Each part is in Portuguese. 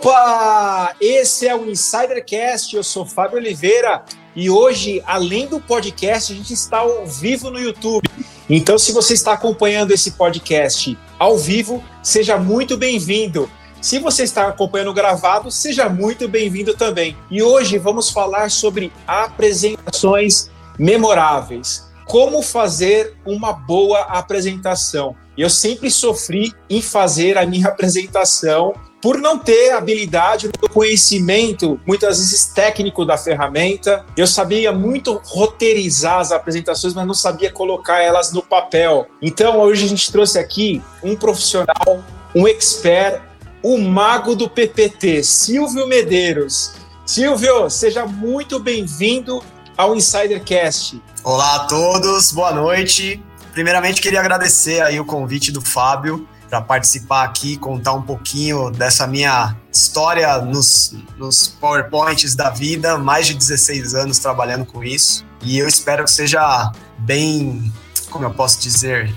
Opa! Esse é o Insidercast, eu sou Fábio Oliveira e hoje, além do podcast, a gente está ao vivo no YouTube. Então, se você está acompanhando esse podcast ao vivo, seja muito bem-vindo. Se você está acompanhando gravado, seja muito bem-vindo também. E hoje vamos falar sobre apresentações memoráveis. Como fazer uma boa apresentação. Eu sempre sofri em fazer a minha apresentação por não ter habilidade, conhecimento, muitas vezes técnico da ferramenta. Eu sabia muito roteirizar as apresentações, mas não sabia colocar elas no papel. Então, hoje a gente trouxe aqui um profissional, um expert, o mago do PPT, Silvio Medeiros. Silvio, seja muito bem-vindo ao Insidercast. Olá a todos, boa noite. Primeiramente, queria agradecer aí o convite do Fábio para participar aqui, contar um pouquinho dessa minha história nos, nos PowerPoints da vida, mais de 16 anos trabalhando com isso. E eu espero que seja bem, como eu posso dizer,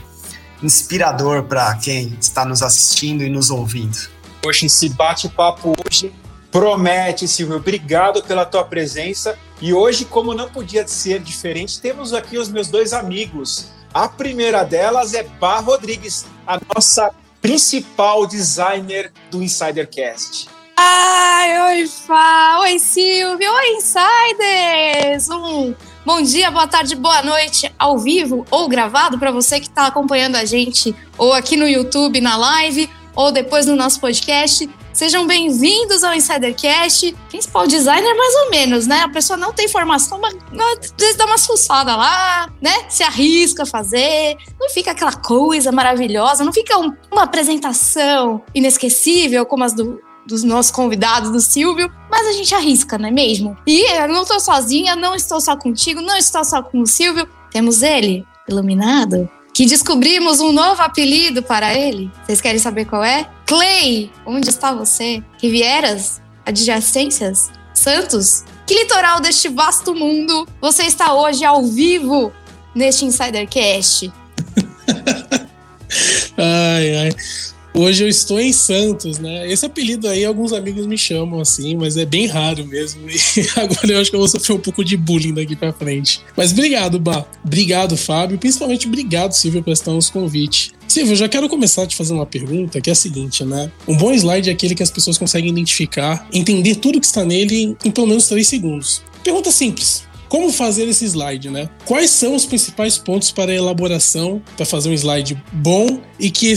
inspirador para quem está nos assistindo e nos ouvindo. Poxa, esse bate-papo hoje promete, Silvio. Obrigado pela tua presença. E hoje, como não podia ser diferente, temos aqui os meus dois amigos. A primeira delas é Bar Rodrigues, a nossa principal designer do Insidercast. Ai, oi, Fá, oi, Silvio, oi, Insiders! Um bom dia, boa tarde, boa noite, ao vivo ou gravado, para você que está acompanhando a gente, ou aqui no YouTube, na live, ou depois no nosso podcast. Sejam bem-vindos ao Insidercast. Principal designer, mais ou menos, né? A pessoa não tem formação, mas às vezes dá uma fuçada lá, né? Se arrisca a fazer. Não fica aquela coisa maravilhosa, não fica um, uma apresentação inesquecível como as do, dos nossos convidados, do Silvio, mas a gente arrisca, não é mesmo? E eu não estou sozinha, não estou só contigo, não estou só com o Silvio. Temos ele, iluminado, que descobrimos um novo apelido para ele. Vocês querem saber qual é? Clay! Onde está você? Rivieras? Adjacências? Santos? Que litoral deste vasto mundo você está hoje ao vivo neste Insidercast? ai, ai. Hoje eu estou em Santos, né? Esse apelido aí alguns amigos me chamam assim, mas é bem raro mesmo. E agora eu acho que eu vou sofrer um pouco de bullying daqui para frente. Mas obrigado, Bá. Obrigado, Fábio. Principalmente obrigado, Silvio, por estar nos convite. Silvio, eu já quero começar te fazendo uma pergunta que é a seguinte, né? Um bom slide é aquele que as pessoas conseguem identificar, entender tudo que está nele em pelo menos três segundos. Pergunta simples. Como fazer esse slide, né? Quais são os principais pontos para a elaboração para fazer um slide bom e que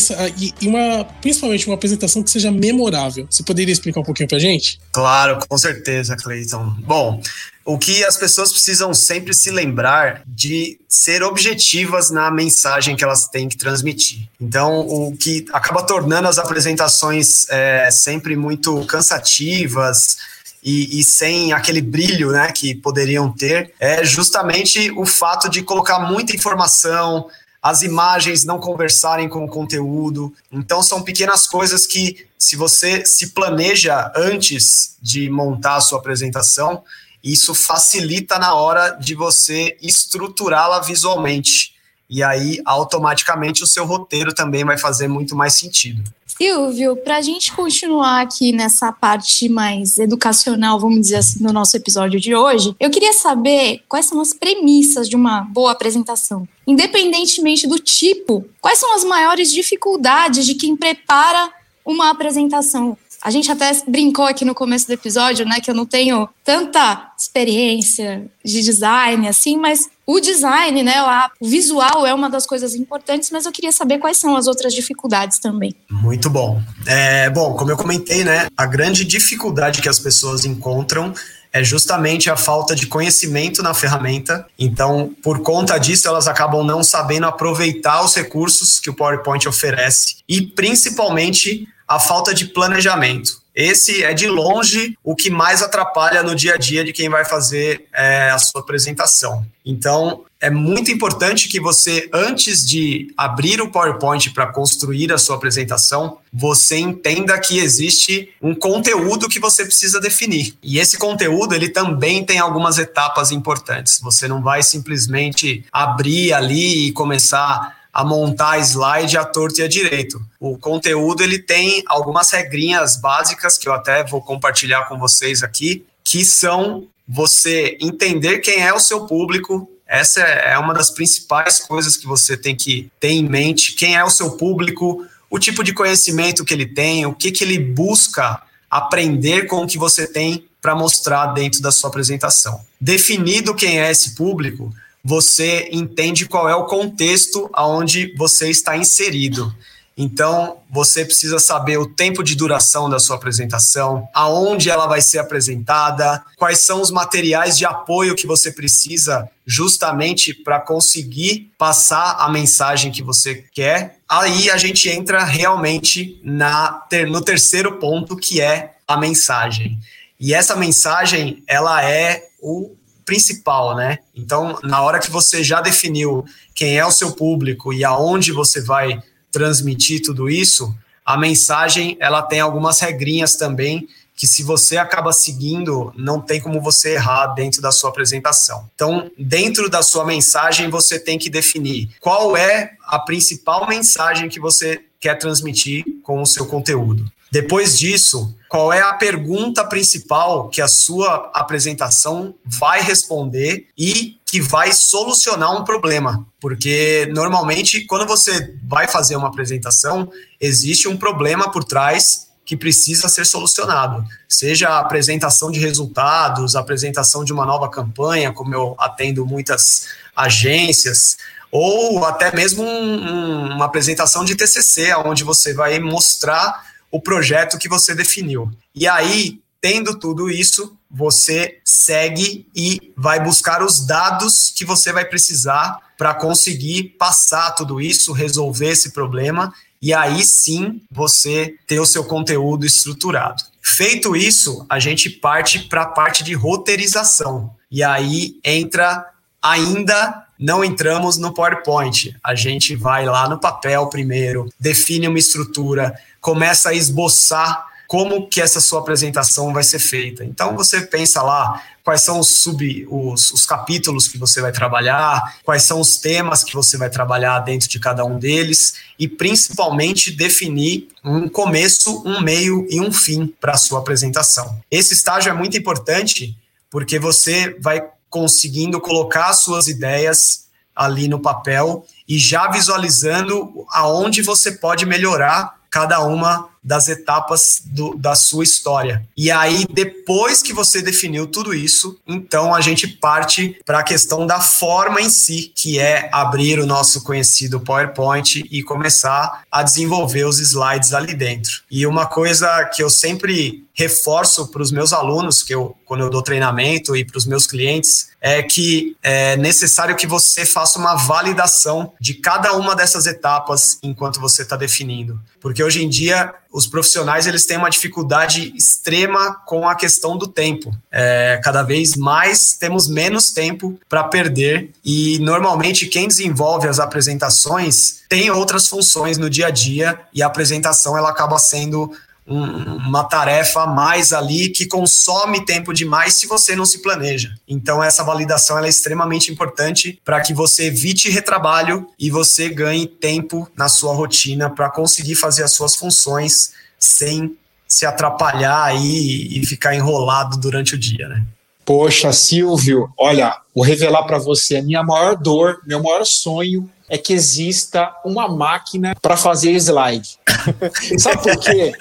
e uma principalmente uma apresentação que seja memorável? Você poderia explicar um pouquinho para gente? Claro, com certeza, Cleiton. Bom, o que as pessoas precisam sempre se lembrar de ser objetivas na mensagem que elas têm que transmitir. Então, o que acaba tornando as apresentações é, sempre muito cansativas e, e, sem aquele brilho né, que poderiam ter, é justamente o fato de colocar muita informação, as imagens não conversarem com o conteúdo. Então, são pequenas coisas que, se você se planeja antes de montar a sua apresentação, isso facilita na hora de você estruturá-la visualmente. E aí, automaticamente, o seu roteiro também vai fazer muito mais sentido. Silvio, para a gente continuar aqui nessa parte mais educacional, vamos dizer assim, do nosso episódio de hoje, eu queria saber quais são as premissas de uma boa apresentação. Independentemente do tipo, quais são as maiores dificuldades de quem prepara uma apresentação? A gente até brincou aqui no começo do episódio, né, que eu não tenho tanta experiência de design assim, mas o design, né, o visual é uma das coisas importantes, mas eu queria saber quais são as outras dificuldades também. Muito bom. É, bom, como eu comentei, né, a grande dificuldade que as pessoas encontram é justamente a falta de conhecimento na ferramenta. Então, por conta disso, elas acabam não sabendo aproveitar os recursos que o PowerPoint oferece e, principalmente, a falta de planejamento. Esse é de longe o que mais atrapalha no dia a dia de quem vai fazer é, a sua apresentação. Então, é muito importante que você, antes de abrir o PowerPoint para construir a sua apresentação, você entenda que existe um conteúdo que você precisa definir. E esse conteúdo, ele também tem algumas etapas importantes. Você não vai simplesmente abrir ali e começar a montar slide à torto e à direito. O conteúdo ele tem algumas regrinhas básicas que eu até vou compartilhar com vocês aqui, que são você entender quem é o seu público. Essa é uma das principais coisas que você tem que ter em mente. Quem é o seu público, o tipo de conhecimento que ele tem, o que, que ele busca aprender com o que você tem para mostrar dentro da sua apresentação. Definido quem é esse público, você entende qual é o contexto aonde você está inserido. Então, você precisa saber o tempo de duração da sua apresentação, aonde ela vai ser apresentada, quais são os materiais de apoio que você precisa justamente para conseguir passar a mensagem que você quer. Aí a gente entra realmente na, no terceiro ponto, que é a mensagem. E essa mensagem, ela é o principal, né? Então, na hora que você já definiu quem é o seu público e aonde você vai transmitir tudo isso, a mensagem, ela tem algumas regrinhas também que se você acaba seguindo, não tem como você errar dentro da sua apresentação. Então, dentro da sua mensagem, você tem que definir qual é a principal mensagem que você quer transmitir com o seu conteúdo. Depois disso, qual é a pergunta principal que a sua apresentação vai responder e que vai solucionar um problema? Porque normalmente, quando você vai fazer uma apresentação, existe um problema por trás que precisa ser solucionado. Seja a apresentação de resultados, a apresentação de uma nova campanha, como eu atendo muitas agências, ou até mesmo um, uma apresentação de TCC, onde você vai mostrar o projeto que você definiu. E aí, tendo tudo isso, você segue e vai buscar os dados que você vai precisar para conseguir passar tudo isso, resolver esse problema e aí sim você ter o seu conteúdo estruturado. Feito isso, a gente parte para a parte de roteirização. E aí entra ainda não entramos no PowerPoint. A gente vai lá no papel primeiro, define uma estrutura, começa a esboçar como que essa sua apresentação vai ser feita. Então você pensa lá quais são os sub os, os, capítulos que você vai trabalhar, quais são os temas que você vai trabalhar dentro de cada um deles e principalmente definir um começo, um meio e um fim para a sua apresentação. Esse estágio é muito importante porque você vai conseguindo colocar suas ideias ali no papel e já visualizando aonde você pode melhorar cada uma das etapas do, da sua história. E aí, depois que você definiu tudo isso, então a gente parte para a questão da forma em si, que é abrir o nosso conhecido PowerPoint e começar a desenvolver os slides ali dentro. E uma coisa que eu sempre reforço para os meus alunos, que eu, quando eu dou treinamento e para os meus clientes, é que é necessário que você faça uma validação de cada uma dessas etapas enquanto você está definindo. Porque hoje em dia os profissionais eles têm uma dificuldade extrema com a questão do tempo. É, cada vez mais temos menos tempo para perder e normalmente quem desenvolve as apresentações tem outras funções no dia a dia e a apresentação ela acaba sendo uma tarefa a mais ali que consome tempo demais se você não se planeja. Então essa validação é extremamente importante para que você evite retrabalho e você ganhe tempo na sua rotina para conseguir fazer as suas funções sem se atrapalhar aí e ficar enrolado durante o dia, né? Poxa, Silvio, olha, vou revelar para você a minha maior dor, meu maior sonho é que exista uma máquina para fazer slide. Sabe por quê?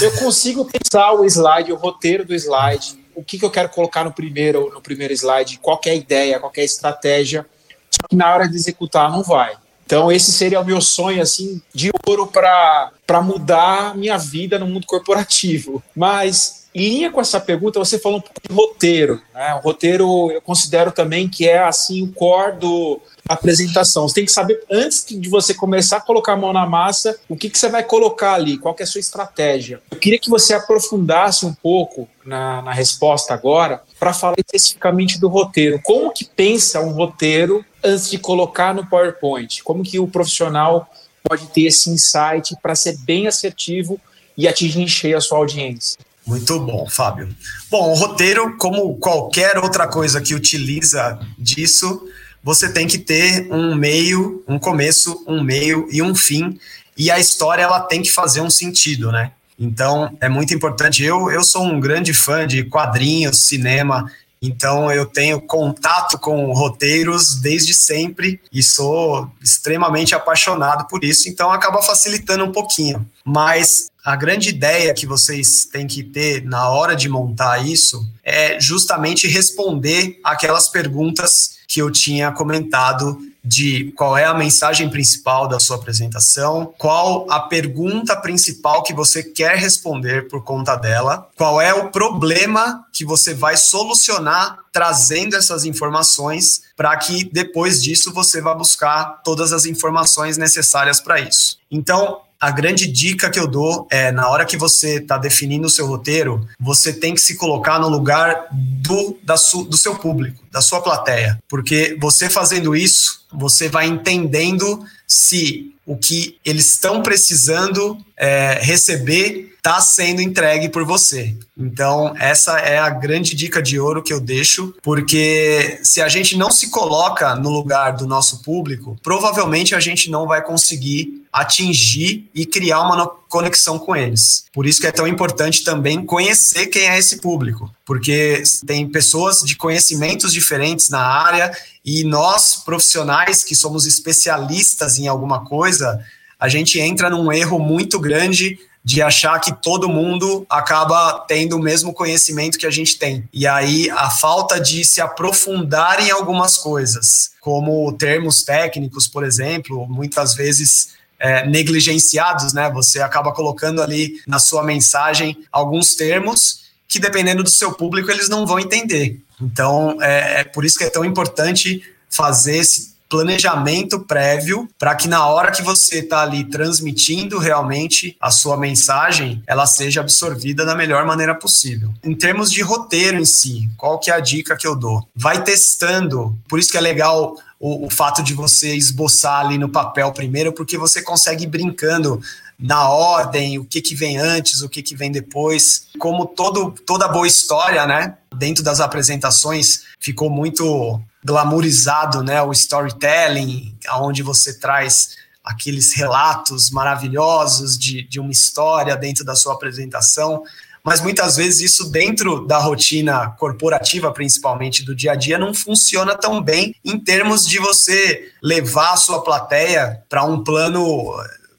Eu consigo pensar o slide, o roteiro do slide, o que, que eu quero colocar no primeiro, no primeiro slide, qualquer ideia, qualquer estratégia, só que na hora de executar não vai. Então esse seria o meu sonho assim de ouro para mudar minha vida no mundo corporativo. Mas em linha com essa pergunta, você falou um pouco de roteiro. Né? O roteiro eu considero também que é assim o core do, apresentação. Você tem que saber, antes de você começar a colocar a mão na massa, o que, que você vai colocar ali, qual é a sua estratégia. Eu queria que você aprofundasse um pouco na, na resposta agora para falar especificamente do roteiro. Como que pensa um roteiro antes de colocar no PowerPoint? Como que o profissional pode ter esse insight para ser bem assertivo e atingir em cheio a sua audiência? Muito bom, Fábio. Bom, o roteiro, como qualquer outra coisa que utiliza disso, você tem que ter um meio, um começo, um meio e um fim, e a história ela tem que fazer um sentido, né? Então é muito importante. Eu, eu sou um grande fã de quadrinhos, cinema, então eu tenho contato com roteiros desde sempre e sou extremamente apaixonado por isso, então acaba facilitando um pouquinho. Mas a grande ideia que vocês têm que ter na hora de montar isso é justamente responder aquelas perguntas que eu tinha comentado de qual é a mensagem principal da sua apresentação, qual a pergunta principal que você quer responder por conta dela, qual é o problema que você vai solucionar trazendo essas informações para que depois disso você vá buscar todas as informações necessárias para isso. Então, a grande dica que eu dou é na hora que você está definindo o seu roteiro, você tem que se colocar no lugar do, da su, do seu público, da sua plateia. Porque você fazendo isso, você vai entendendo se o que eles estão precisando é, receber está sendo entregue por você. Então, essa é a grande dica de ouro que eu deixo, porque se a gente não se coloca no lugar do nosso público, provavelmente a gente não vai conseguir atingir e criar uma conexão com eles. Por isso que é tão importante também conhecer quem é esse público, porque tem pessoas de conhecimentos diferentes na área e nós, profissionais que somos especialistas em alguma coisa, a gente entra num erro muito grande de achar que todo mundo acaba tendo o mesmo conhecimento que a gente tem. E aí a falta de se aprofundar em algumas coisas, como termos técnicos, por exemplo, muitas vezes é, negligenciados, né? Você acaba colocando ali na sua mensagem alguns termos que, dependendo do seu público, eles não vão entender. Então, é, é por isso que é tão importante fazer esse planejamento prévio para que na hora que você está ali transmitindo realmente a sua mensagem, ela seja absorvida da melhor maneira possível. Em termos de roteiro em si, qual que é a dica que eu dou? Vai testando, por isso que é legal o, o fato de você esboçar ali no papel primeiro, porque você consegue ir brincando na ordem, o que, que vem antes, o que, que vem depois. Como todo, toda boa história, né? Dentro das apresentações ficou muito glamourizado, né, o storytelling, aonde você traz aqueles relatos maravilhosos de, de uma história dentro da sua apresentação, mas muitas vezes isso dentro da rotina corporativa, principalmente do dia a dia, não funciona tão bem em termos de você levar a sua plateia para um plano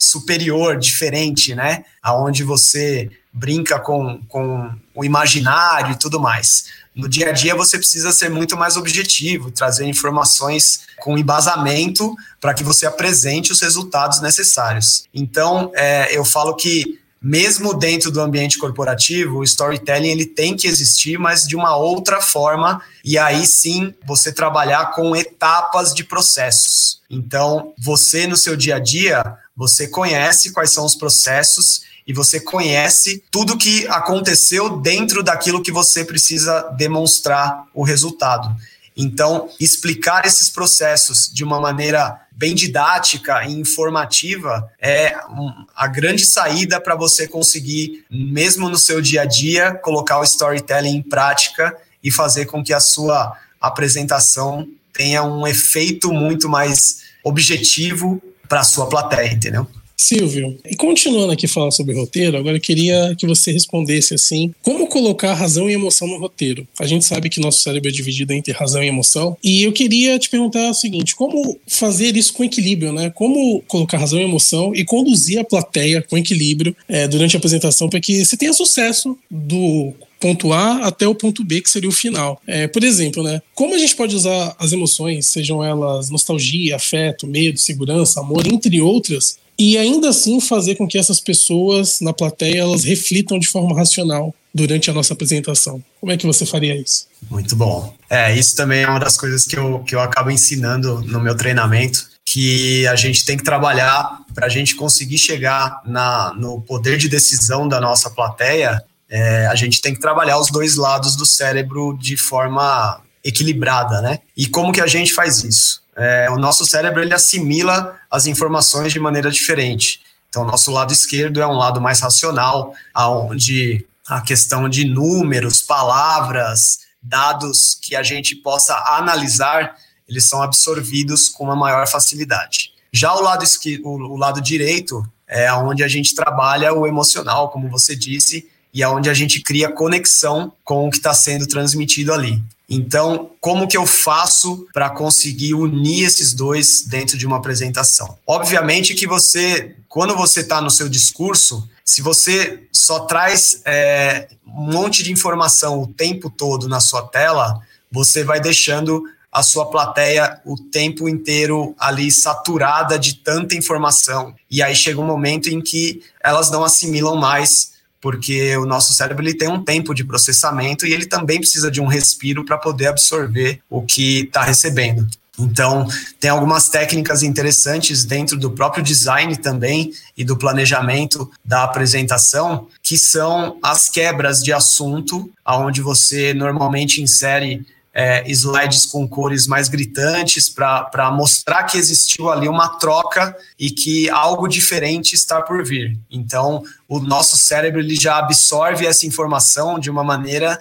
superior, diferente, né? Aonde você brinca com, com o imaginário e tudo mais. No dia a dia, você precisa ser muito mais objetivo, trazer informações com embasamento para que você apresente os resultados necessários. Então, é, eu falo que mesmo dentro do ambiente corporativo, o storytelling ele tem que existir, mas de uma outra forma, e aí sim você trabalhar com etapas de processos. Então, você no seu dia a dia, você conhece quais são os processos e você conhece tudo que aconteceu dentro daquilo que você precisa demonstrar o resultado. Então, explicar esses processos de uma maneira bem didática e informativa é a grande saída para você conseguir, mesmo no seu dia a dia, colocar o storytelling em prática e fazer com que a sua apresentação tenha um efeito muito mais objetivo para a sua plateia, entendeu? Silvio, e continuando aqui falando sobre roteiro, agora eu queria que você respondesse assim: como colocar razão e emoção no roteiro? A gente sabe que nosso cérebro é dividido entre razão e emoção, e eu queria te perguntar o seguinte: como fazer isso com equilíbrio, né? Como colocar razão e emoção e conduzir a plateia com equilíbrio é, durante a apresentação para que você tenha sucesso do ponto A até o ponto B, que seria o final. É, por exemplo, né? Como a gente pode usar as emoções, sejam elas nostalgia, afeto, medo, segurança, amor, entre outras, e ainda assim fazer com que essas pessoas na plateia elas reflitam de forma racional durante a nossa apresentação. Como é que você faria isso? Muito bom. É, isso também é uma das coisas que eu, que eu acabo ensinando no meu treinamento, que a gente tem que trabalhar para a gente conseguir chegar na, no poder de decisão da nossa plateia. É, a gente tem que trabalhar os dois lados do cérebro de forma equilibrada, né? E como que a gente faz isso? é, o nosso cérebro ele assimila as informações de maneira diferente. Então, o nosso lado esquerdo é um lado mais racional, onde a questão de números, palavras, dados que a gente possa analisar, eles são absorvidos com uma maior facilidade. Já o lado, o, o lado direito é onde a gente trabalha o emocional, como você disse, e é onde a gente cria conexão com o que está sendo transmitido ali. Então, como que eu faço para conseguir unir esses dois dentro de uma apresentação? Obviamente que você, quando você está no seu discurso, se você só traz é, um monte de informação o tempo todo na sua tela, você vai deixando a sua plateia o tempo inteiro ali saturada de tanta informação. E aí chega um momento em que elas não assimilam mais porque o nosso cérebro ele tem um tempo de processamento e ele também precisa de um respiro para poder absorver o que está recebendo. Então, tem algumas técnicas interessantes dentro do próprio design também e do planejamento da apresentação, que são as quebras de assunto, aonde você normalmente insere é, slides com cores mais gritantes para mostrar que existiu ali uma troca e que algo diferente está por vir. Então, o nosso cérebro ele já absorve essa informação de uma maneira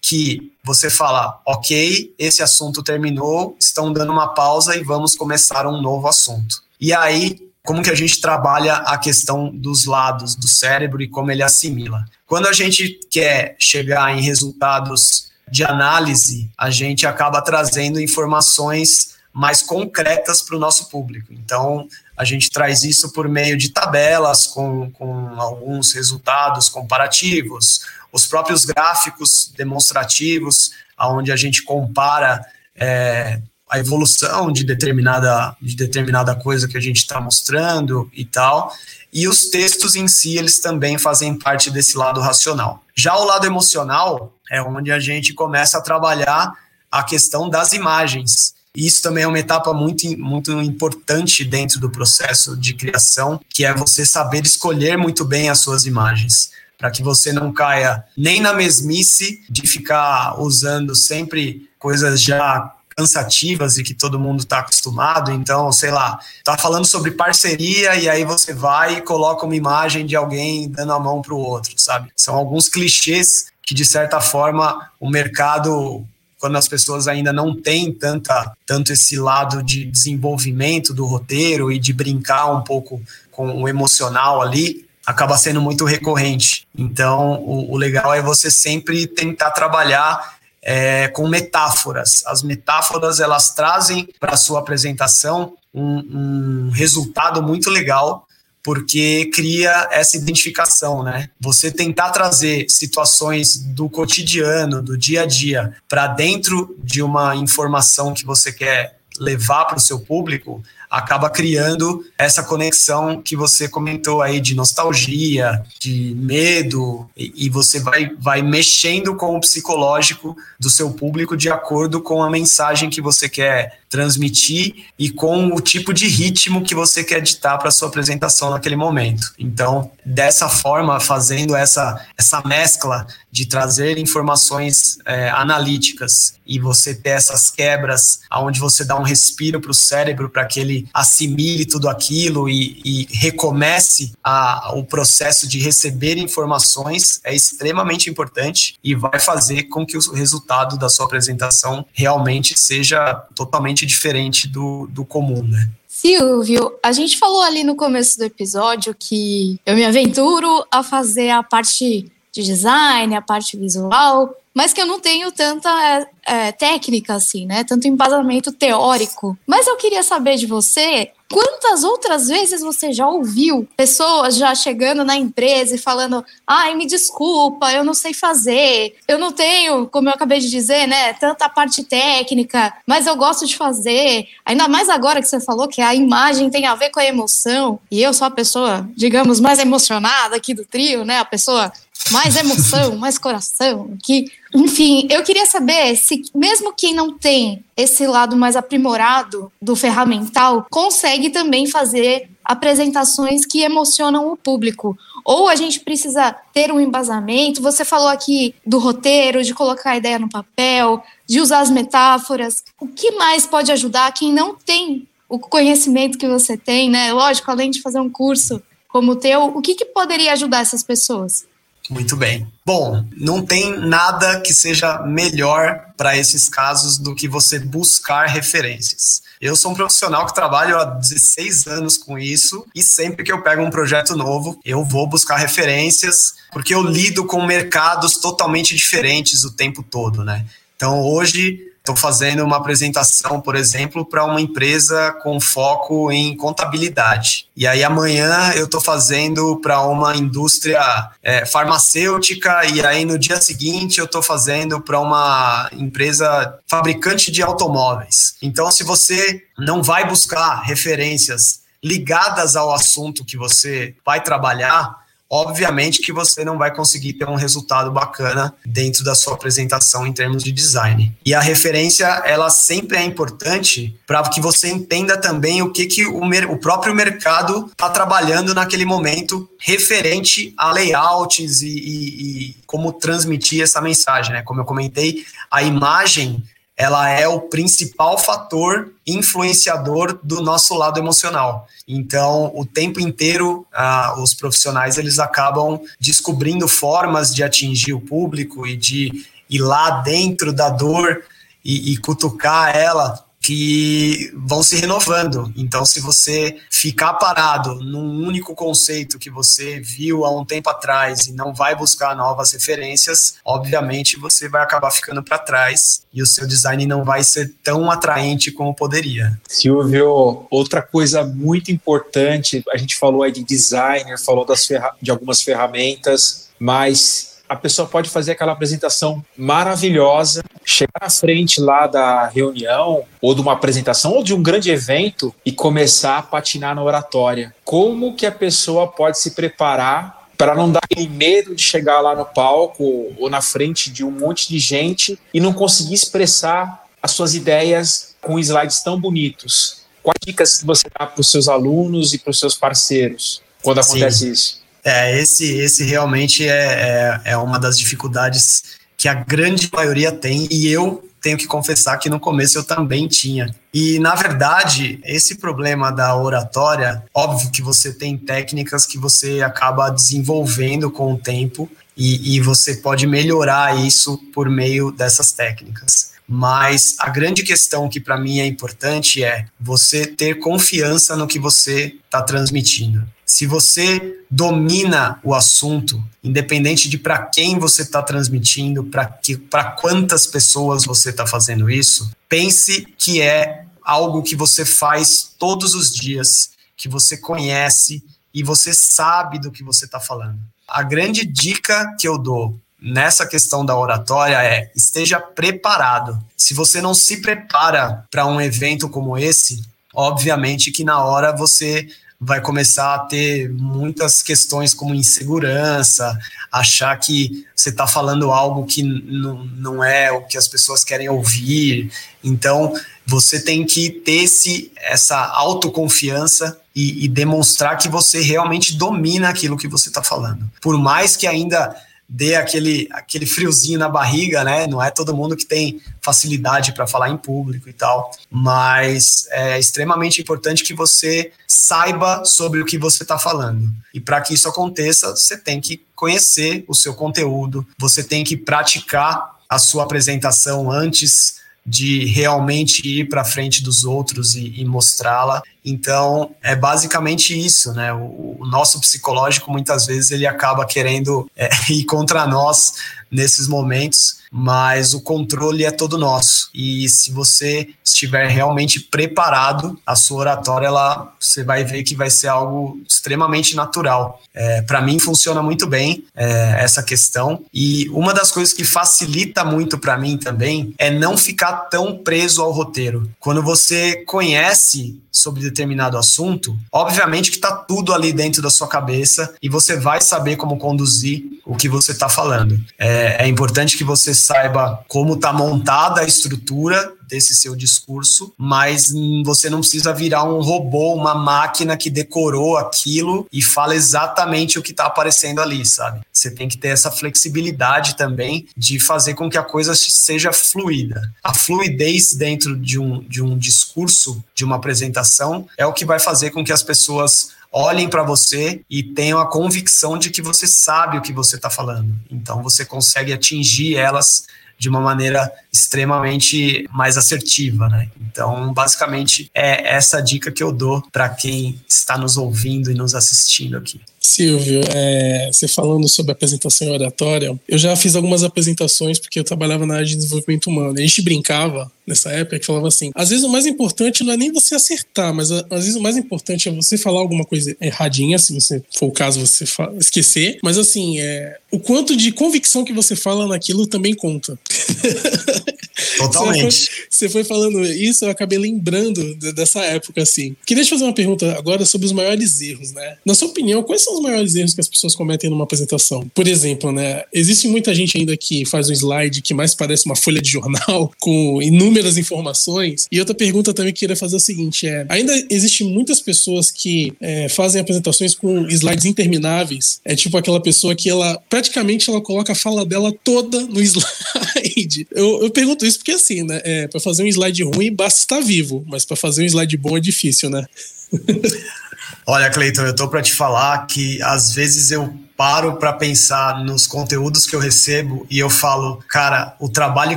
que você fala, ok, esse assunto terminou, estão dando uma pausa e vamos começar um novo assunto. E aí, como que a gente trabalha a questão dos lados do cérebro e como ele assimila? Quando a gente quer chegar em resultados de análise, a gente acaba trazendo informações mais concretas para o nosso público. Então, a gente traz isso por meio de tabelas com, com alguns resultados comparativos, os próprios gráficos demonstrativos, onde a gente compara é, a evolução de determinada, de determinada coisa que a gente está mostrando e tal. E os textos em si, eles também fazem parte desse lado racional. Já o lado emocional é onde a gente começa a trabalhar a questão das imagens. Isso também é uma etapa muito, muito importante dentro do processo de criação, que é você saber escolher muito bem as suas imagens, para que você não caia nem na mesmice de ficar usando sempre coisas já cansativas e que todo mundo está acostumado. Então, sei lá, tá falando sobre parceria e aí você vai e coloca uma imagem de alguém dando a mão para o outro, sabe? São alguns clichês que, de certa forma, o mercado quando as pessoas ainda não têm tanta, tanto esse lado de desenvolvimento do roteiro e de brincar um pouco com o emocional ali, acaba sendo muito recorrente. Então, o, o legal é você sempre tentar trabalhar é, com metáforas. As metáforas elas trazem para a sua apresentação um, um resultado muito legal porque cria essa identificação, né? Você tentar trazer situações do cotidiano, do dia a dia, para dentro de uma informação que você quer levar para o seu público, acaba criando essa conexão que você comentou aí de nostalgia, de medo, e, você vai, vai mexendo com o psicológico do seu público de acordo com a mensagem que você quer transmitir e com o tipo de ritmo que você quer ditar para sua apresentação naquele momento. Então, dessa forma, fazendo essa, essa mescla de trazer informações é, analíticas e você ter essas quebras, aonde você dá um respiro para o cérebro para que ele assimile tudo aquilo e, e recomece a, o processo de receber informações, é extremamente importante e vai fazer com que o resultado da sua apresentação realmente seja totalmente diferente do, do comum, né? Silvio, a gente falou ali no começo do episódio que eu me aventuro a fazer a parte de design, a parte visual, mas que eu não tenho tanta é, técnica assim, né? Tanto embasamento teórico. Mas eu queria saber de você Quantas outras vezes você já ouviu pessoas já chegando na empresa e falando: ai, me desculpa, eu não sei fazer, eu não tenho, como eu acabei de dizer, né, tanta parte técnica, mas eu gosto de fazer. Ainda mais agora que você falou que a imagem tem a ver com a emoção, e eu sou a pessoa, digamos, mais emocionada aqui do trio, né, a pessoa mais emoção, mais coração, que, enfim, eu queria saber se mesmo quem não tem esse lado mais aprimorado do ferramental consegue também fazer apresentações que emocionam o público. Ou a gente precisa ter um embasamento. Você falou aqui do roteiro, de colocar a ideia no papel, de usar as metáforas. O que mais pode ajudar quem não tem o conhecimento que você tem, né? Lógico, além de fazer um curso como o teu, o que, que poderia ajudar essas pessoas? Muito bem. Bom, não tem nada que seja melhor para esses casos do que você buscar referências. Eu sou um profissional que trabalho há 16 anos com isso e sempre que eu pego um projeto novo, eu vou buscar referências, porque eu lido com mercados totalmente diferentes o tempo todo, né? Então, hoje, estou fazendo uma apresentação, por exemplo, para uma empresa com foco em contabilidade. E aí amanhã eu estou fazendo para uma indústria é, farmacêutica, e aí no dia seguinte eu estou fazendo para uma empresa fabricante de automóveis. Então, se você não vai buscar referências ligadas ao assunto que você vai trabalhar, obviamente que você não vai conseguir ter um resultado bacana dentro da sua apresentação em termos de design. E a referência, ela sempre é importante para que você entenda também o que, que o, o próprio mercado está trabalhando naquele momento referente a layouts e, e, e como transmitir essa mensagem. Né? Como eu comentei, a imagem ela é o principal fator influenciador do nosso lado emocional. Então, o tempo inteiro, ah, os profissionais eles acabam descobrindo formas de atingir o público e de ir lá dentro da dor e, e cutucar ela que vão se renovando. Então, se você ficar parado num único conceito que você viu há um tempo atrás e não vai buscar novas referências, obviamente você vai acabar ficando para trás e o seu design não vai ser tão atraente como poderia. Silvio, outra coisa muito importante, a gente falou aí de designer, falou das de algumas ferramentas, mas a pessoa pode fazer aquela apresentação maravilhosa, chegar à frente lá da reunião, ou de uma apresentação, ou de um grande evento, e começar a patinar na oratória. Como que a pessoa pode se preparar para não dar aquele medo de chegar lá no palco ou na frente de um monte de gente e não conseguir expressar as suas ideias com slides tão bonitos? Quais dicas você dá para os seus alunos e para os seus parceiros quando acontece Sim. isso? É, esse, esse realmente é, é, é uma das dificuldades que a grande maioria tem, e eu tenho que confessar que no começo eu também tinha. E, na verdade, esse problema da oratória, óbvio que você tem técnicas que você acaba desenvolvendo com o tempo, e, e você pode melhorar isso por meio dessas técnicas. Mas a grande questão que para mim é importante é você ter confiança no que você está transmitindo. Se você domina o assunto, independente de para quem você está transmitindo, para quantas pessoas você está fazendo isso, pense que é algo que você faz todos os dias, que você conhece e você sabe do que você está falando. A grande dica que eu dou nessa questão da oratória é esteja preparado. Se você não se prepara para um evento como esse, obviamente que na hora você vai começar a ter muitas questões como insegurança, achar que você está falando algo que não é o que as pessoas querem ouvir. Então, você tem que ter esse, essa autoconfiança e, e demonstrar que você realmente domina aquilo que você está falando. Por mais que ainda dê aquele, aquele friozinho na barriga, né? Não é todo mundo que tem facilidade para falar em público e tal, mas é extremamente importante que você saiba sobre o que você está falando. E para que isso aconteça, você tem que conhecer o seu conteúdo, você tem que praticar a sua apresentação antes de realmente ir para frente dos outros e, e mostrá-la. Então, é basicamente isso, né? O, o, nosso psicológico, muitas vezes, ele acaba querendo é, ir contra nós nesses momentos mas o controle é todo nosso. E se você estiver realmente preparado, a sua oratória, ela, você vai ver que vai ser algo extremamente natural. É, Para mim, funciona muito bem é, essa questão. E uma das coisas que facilita muito para mim também é não ficar tão preso ao roteiro. Quando você conhece sobre determinado assunto, obviamente que está tudo ali dentro da sua cabeça e você vai saber como conduzir o que você está falando. É, é importante que você saiba como está montada a estrutura desse seu discurso, mas você não precisa virar um robô, uma máquina que decorou aquilo e fala exatamente o que está aparecendo ali, sabe? Você tem que ter essa flexibilidade também de fazer com que a coisa seja fluida. A fluidez dentro de um, de um discurso, de uma apresentação, é o que vai fazer com que as pessoas olhem para você e tenham a convicção de que você sabe o que você está falando. Então você consegue atingir elas de uma maneira extremamente mais assertiva, né? Então, basicamente, é essa dica que eu dou para quem está nos ouvindo e nos assistindo aqui. Silvio, é, você falando sobre apresentação oratória, eu já fiz algumas apresentações porque eu trabalhava na área de desenvolvimento humano. A gente brincava nessa época que falava assim: às vezes o mais importante não é nem você acertar, mas às vezes o mais importante é você falar alguma coisa erradinha, se você for o caso, você esquecer. Mas assim, é, o quanto de convicção que você fala naquilo também conta. Totalmente. Você foi, você foi, falando isso, eu acabei lembrando dessa época, assim. Queria te fazer uma pergunta agora sobre os maiores erros, né? Na sua opinião, quais são os maiores erros que as pessoas cometem numa apresentação? Por exemplo, né? Existe muita gente ainda que faz um slide que mais parece uma folha de jornal com inúmeras informações. E outra pergunta também que eu queria fazer é o seguinte: é, ainda existe muitas pessoas que é, fazem apresentações com slides intermináveis. É tipo aquela pessoa que ela praticamente ela coloca a fala dela toda no slide. Eu, eu pergunto isso porque assim, né? É, para fazer um slide ruim basta estar vivo, mas para fazer um slide bom é difícil, né? Olha, Cleiton, eu tô para te falar que às vezes eu paro para pensar nos conteúdos que eu recebo e eu falo, cara, o trabalho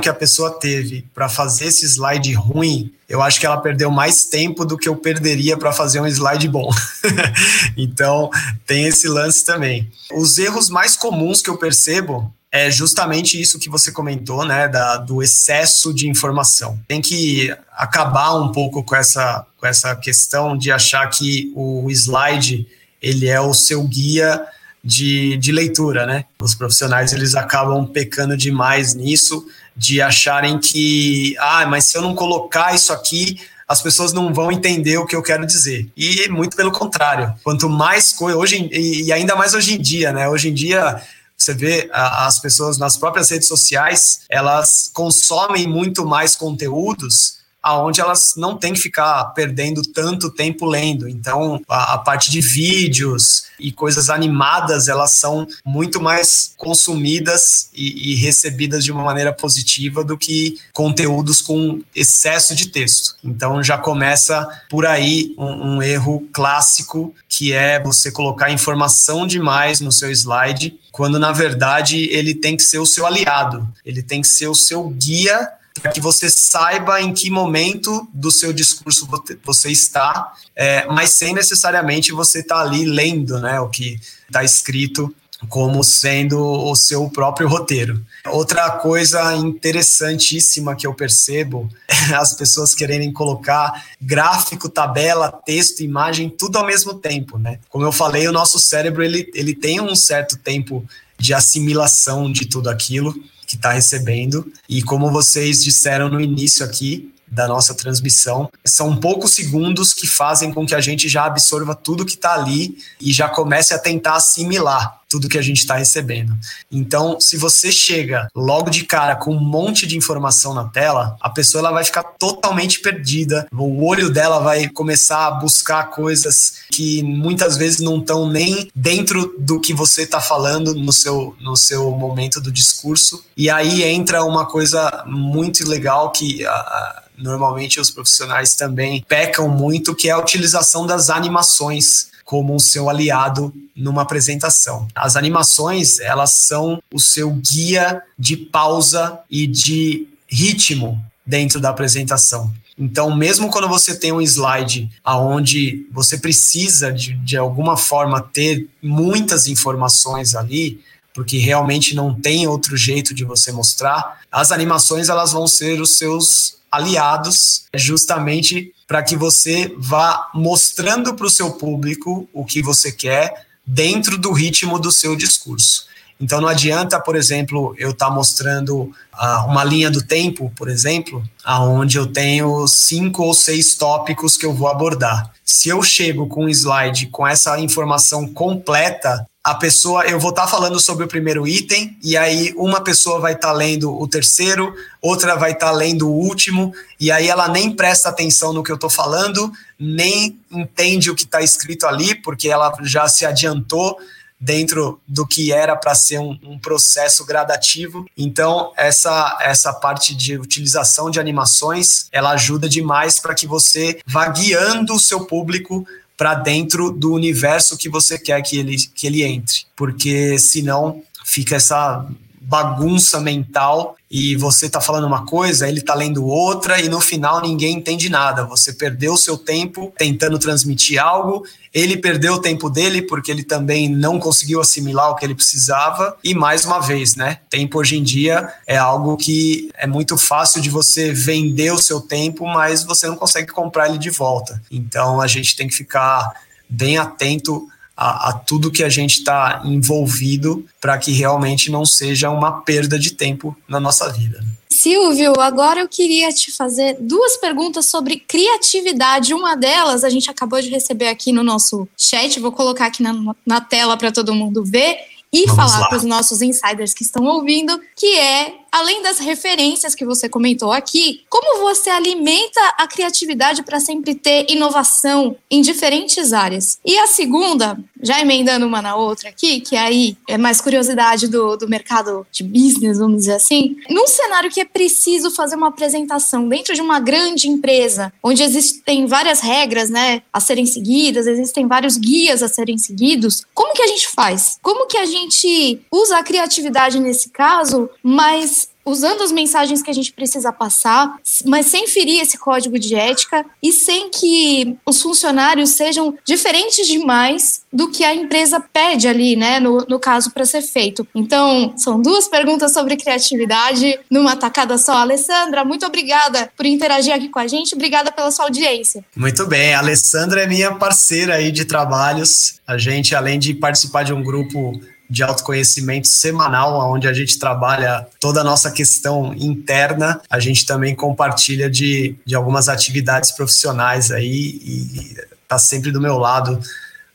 que a pessoa teve para fazer esse slide ruim, eu acho que ela perdeu mais tempo do que eu perderia para fazer um slide bom. então, tem esse lance também. Os erros mais comuns que eu percebo é justamente isso que você comentou, né, da, do excesso de informação. Tem que acabar um pouco com essa, com essa questão de achar que o slide ele é o seu guia de, de leitura, né? Os profissionais eles acabam pecando demais nisso, de acharem que, ah, mas se eu não colocar isso aqui, as pessoas não vão entender o que eu quero dizer. E muito pelo contrário. Quanto mais coisa, hoje e ainda mais hoje em dia, né? Hoje em dia você vê as pessoas nas próprias redes sociais, elas consomem muito mais conteúdos aonde elas não têm que ficar perdendo tanto tempo lendo. Então, a, a, parte de vídeos e coisas animadas, elas são muito mais consumidas e, e, recebidas de uma maneira positiva do que conteúdos com excesso de texto. Então, já começa por aí um, um erro clássico, que é você colocar informação demais no seu slide, quando na verdade ele tem que ser o seu aliado, ele tem que ser o seu guia para que você saiba em que momento do seu discurso você está, é, mas sem necessariamente você estar tá ali lendo né, o que está escrito como sendo o seu próprio roteiro. Outra coisa interessantíssima que eu percebo é as pessoas quererem colocar gráfico, tabela, texto, imagem, tudo ao mesmo tempo, né? Como eu falei, o nosso cérebro ele, ele tem um certo tempo de assimilação de tudo aquilo que está recebendo. E como vocês disseram no início aqui da nossa transmissão, são poucos segundos que fazem com que a gente já absorva tudo que está ali e já comece a tentar assimilar tudo que a gente está recebendo. Então, se você chega logo de cara com um monte de informação na tela, a pessoa ela vai ficar totalmente perdida. O olho dela vai começar a buscar coisas que muitas vezes não estão nem dentro do que você está falando no seu, no seu momento do discurso. E aí entra uma coisa muito legal que a, normalmente os profissionais também pecam muito, que é a utilização das animações como um seu aliado numa apresentação. As animações, elas são o seu guia de pausa e de ritmo dentro da apresentação. Então, mesmo quando você tem um slide aonde você precisa de, de alguma forma ter muitas informações ali, porque realmente não tem outro jeito de você mostrar, as animações elas vão ser os seus aliados justamente para que você vá mostrando para o seu público o que você quer dentro do ritmo do seu discurso. Então não adianta, por exemplo, eu estar tá mostrando uh, uma linha do tempo, por exemplo, aonde eu tenho cinco ou seis tópicos que eu vou abordar. Se eu chego com um slide com essa informação completa, a pessoa, eu vou estar tá falando sobre o primeiro item, e aí uma pessoa vai estar tá lendo o terceiro, outra vai estar tá lendo o último, e aí ela nem presta atenção no que eu estou falando, nem entende o que está escrito ali, porque ela já se adiantou dentro do que era para ser um, um, processo gradativo. Então, essa, essa parte de utilização de animações, ela ajuda demais para que você vá guiando o seu público para dentro do universo que você quer que ele, que ele entre, porque senão fica essa bagunça mental e você está falando uma coisa, ele está lendo outra e no final ninguém entende nada. Você perdeu o seu tempo tentando transmitir algo, ele perdeu o tempo dele porque ele também não conseguiu assimilar o que ele precisava e mais uma vez, né? Tempo hoje em dia é algo que é muito fácil de você vender o seu tempo, mas você não consegue comprar ele de volta. Então a gente tem que ficar bem atento a, a tudo que a gente está envolvido para que realmente não seja uma perda de tempo na nossa vida. Silvio, agora eu queria te fazer duas perguntas sobre criatividade. Uma delas a gente acabou de receber aqui no nosso chat, vou colocar aqui na, na tela para todo mundo ver e Vamos falar para os nossos insiders que estão ouvindo, que é além das referências que você comentou aqui, como você alimenta a criatividade para sempre ter inovação em diferentes áreas? E a segunda, já emendando uma na outra aqui, que aí é mais curiosidade do, do mercado de business, vamos dizer assim, num cenário que é preciso fazer uma apresentação dentro de uma grande empresa, onde existem várias regras, né, a serem seguidas, existem vários guias a serem seguidos, como que a gente faz? Como que a gente usa a criatividade nesse caso, mas usando as mensagens que a gente precisa passar, mas sem ferir esse código de ética e sem que os funcionários sejam diferentes demais do que a empresa pede ali, né, no, no caso para ser feito. Então, são duas perguntas sobre criatividade numa tacada só. Alessandra, muito obrigada por interagir aqui com a gente, obrigada pela sua audiência. Muito bem, a Alessandra é minha parceira aí de trabalhos. A gente, além de participar de um grupo de autoconhecimento semanal, onde a gente trabalha toda a nossa questão interna. A gente também compartilha de, de algumas atividades profissionais aí e está sempre do meu lado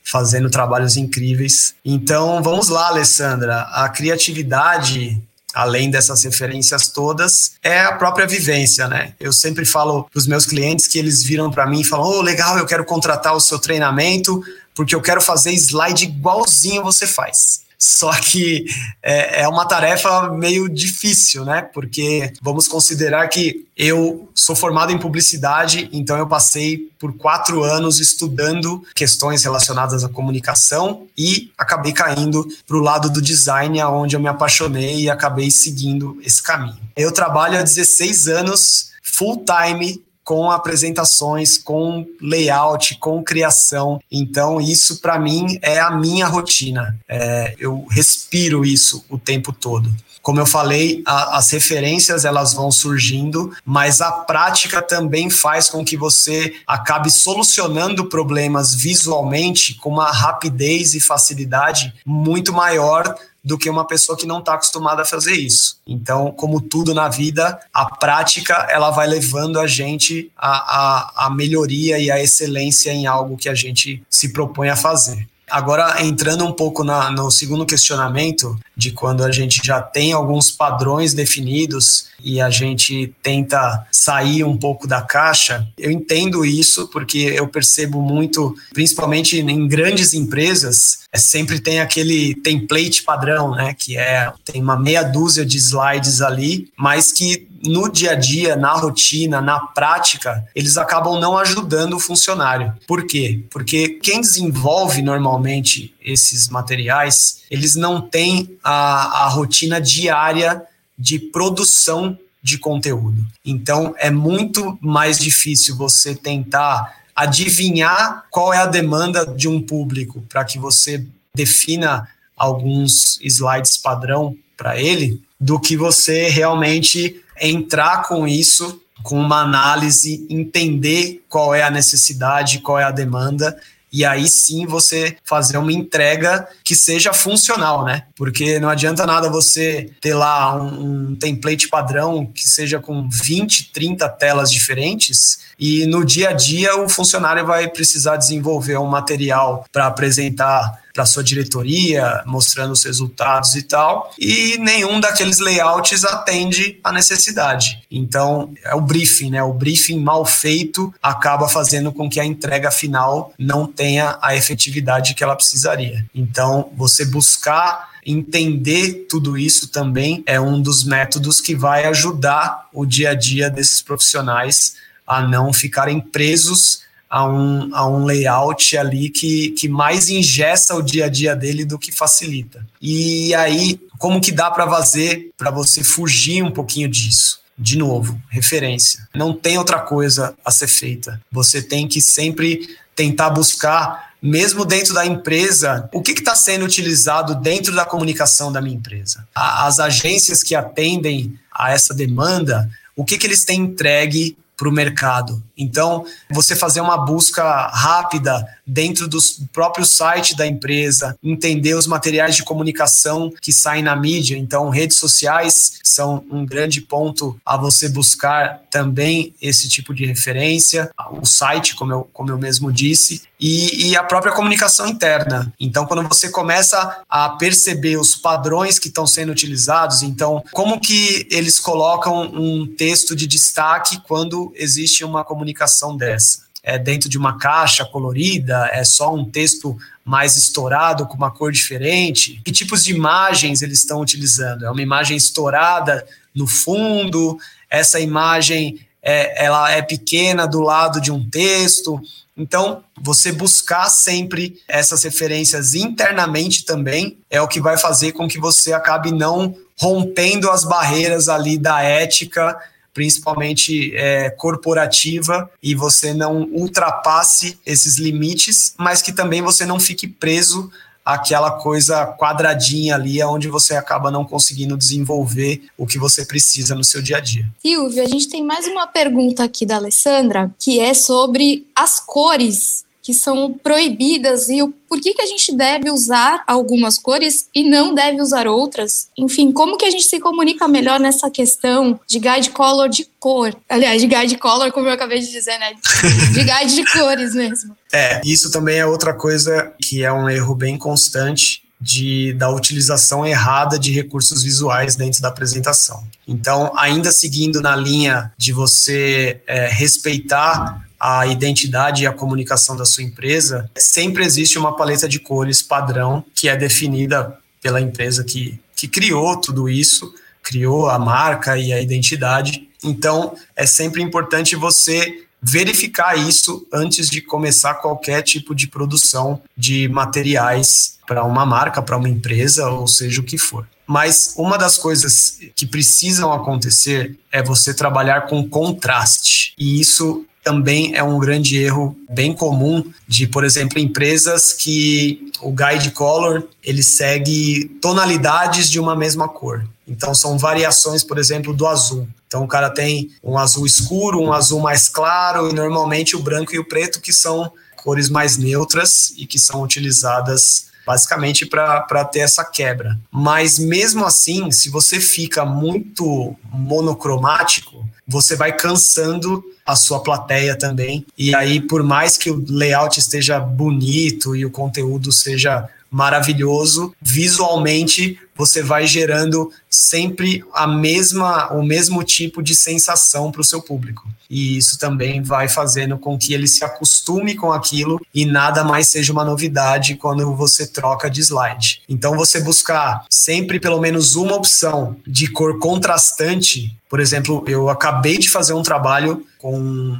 fazendo trabalhos incríveis. Então, vamos lá, Alessandra. A criatividade além dessas referências todas, é a própria vivência, né? Eu sempre falo para os meus clientes que eles viram para mim e falam: "Oh, legal, eu quero contratar o seu treinamento porque eu quero fazer slide igualzinho você faz". Só que é, é, uma tarefa meio difícil, né? Porque vamos considerar que eu sou formado em publicidade, então eu passei por quatro anos estudando questões relacionadas à comunicação e acabei caindo para o lado do design, onde eu me apaixonei e acabei seguindo esse caminho. Eu trabalho há 16 anos full time com apresentações, com layout, com criação. Então, isso para mim é a minha rotina. É, eu respiro isso o tempo todo. Como eu falei, a, as referências elas vão surgindo, mas a prática também faz com que você acabe solucionando problemas visualmente com uma rapidez e facilidade muito maior do que uma pessoa que não está acostumada a fazer isso. Então, como tudo na vida, a prática ela vai levando a gente a, a melhoria e a excelência em algo que a gente se propõe a fazer. Agora, entrando um pouco na, no segundo questionamento, de quando a gente já tem alguns padrões definidos e a gente tenta sair um pouco da caixa, eu entendo isso porque eu percebo muito, principalmente em grandes empresas, é, sempre tem aquele template padrão, né? Que é tem uma meia dúzia de slides ali, mas que no dia a dia, na rotina, na prática, eles acabam não ajudando o funcionário. Por quê? Porque quem desenvolve normalmente esses materiais, eles não têm a, a rotina diária de produção de conteúdo. Então, é muito mais difícil você tentar adivinhar qual é a demanda de um público para que você defina alguns slides padrão para ele, do que você realmente entrar com isso, com uma análise, entender qual é a necessidade, qual é a demanda e aí sim você fazer uma entrega que seja funcional, né? Porque não adianta nada você ter lá um, um, template padrão que seja com 20, 30 telas diferentes e no dia a dia o funcionário vai precisar desenvolver um material para apresentar para sua diretoria, mostrando os resultados e tal, e nenhum daqueles layouts atende à necessidade. Então, é o briefing, né? O briefing mal feito acaba fazendo com que a entrega final não tenha a efetividade que ela precisaria. Então, você buscar entender tudo isso também é um dos métodos que vai ajudar o dia a dia desses profissionais a não ficarem presos a um, a um layout ali que, que mais ingessa o dia a dia dele do que facilita. E aí, como que dá para fazer para você fugir um pouquinho disso? De novo, referência. Não tem outra coisa a ser feita. Você tem que sempre tentar buscar, mesmo dentro da empresa, o que está sendo utilizado dentro da comunicação da minha empresa. As agências que atendem a essa demanda, o que, que eles têm entregue para o mercado. Então, você fazer uma busca rápida dentro do próprio site da empresa, entender os materiais de comunicação que saem na mídia. Então, redes sociais são um grande ponto a você buscar também esse tipo de referência. O site, como eu, como eu mesmo disse, e, e, a própria comunicação interna. Então, quando você começa a perceber os padrões que estão sendo utilizados, então, como que eles colocam um texto de destaque quando existe uma comunicação dessa? É dentro de uma caixa colorida? É só um texto mais estourado com uma cor diferente? Que tipos de imagens eles estão utilizando? É uma imagem estourada no fundo? Essa imagem é, ela é pequena do lado de um texto? Então, você buscar sempre essas referências internamente também é o que vai fazer com que você acabe não rompendo as barreiras ali da ética, principalmente é, corporativa, e você não ultrapasse esses limites, mas que também você não fique preso aquela coisa quadradinha ali, onde você acaba não conseguindo desenvolver o que você precisa no seu dia a dia. Silvio, a gente tem mais uma pergunta aqui da Alessandra, que é sobre as cores que são proibidas e o porquê que a gente deve usar algumas cores e não deve usar outras. Enfim, como que a gente se comunica melhor nessa questão de guide color de cor? Aliás, de guide color, como eu acabei de dizer, né? De guide de cores mesmo. É, isso também é outra coisa que é um erro bem constante de, da utilização errada de recursos visuais dentro da apresentação. Então, ainda seguindo na linha de você é, respeitar a identidade e a comunicação da sua empresa, sempre existe uma paleta de cores padrão que é definida pela empresa que, que criou tudo isso, criou a marca e a identidade. Então, é sempre importante você verificar isso antes de começar qualquer tipo de produção de materiais para uma marca, para uma empresa, ou seja o que for. Mas uma das coisas que precisam acontecer é você trabalhar com contraste. E isso também é um grande erro bem comum de, por exemplo, empresas que o guide color ele segue tonalidades de uma mesma cor. Então são variações, por exemplo, do azul. Então o cara tem um azul escuro, um azul mais claro e normalmente o branco e o preto que são cores mais neutras e que são utilizadas basicamente para ter essa quebra. Mas mesmo assim, se você fica muito monocromático, você vai cansando a sua plateia também. E aí, por mais que o layout esteja bonito e o conteúdo seja maravilhoso, visualmente você vai gerando sempre a mesma o mesmo tipo de sensação para o seu público. E isso também vai fazendo com que ele se acostume com aquilo e nada mais seja uma novidade quando você troca de slide. Então você buscar sempre pelo menos uma opção de cor contrastante por exemplo, eu acabei de fazer um trabalho com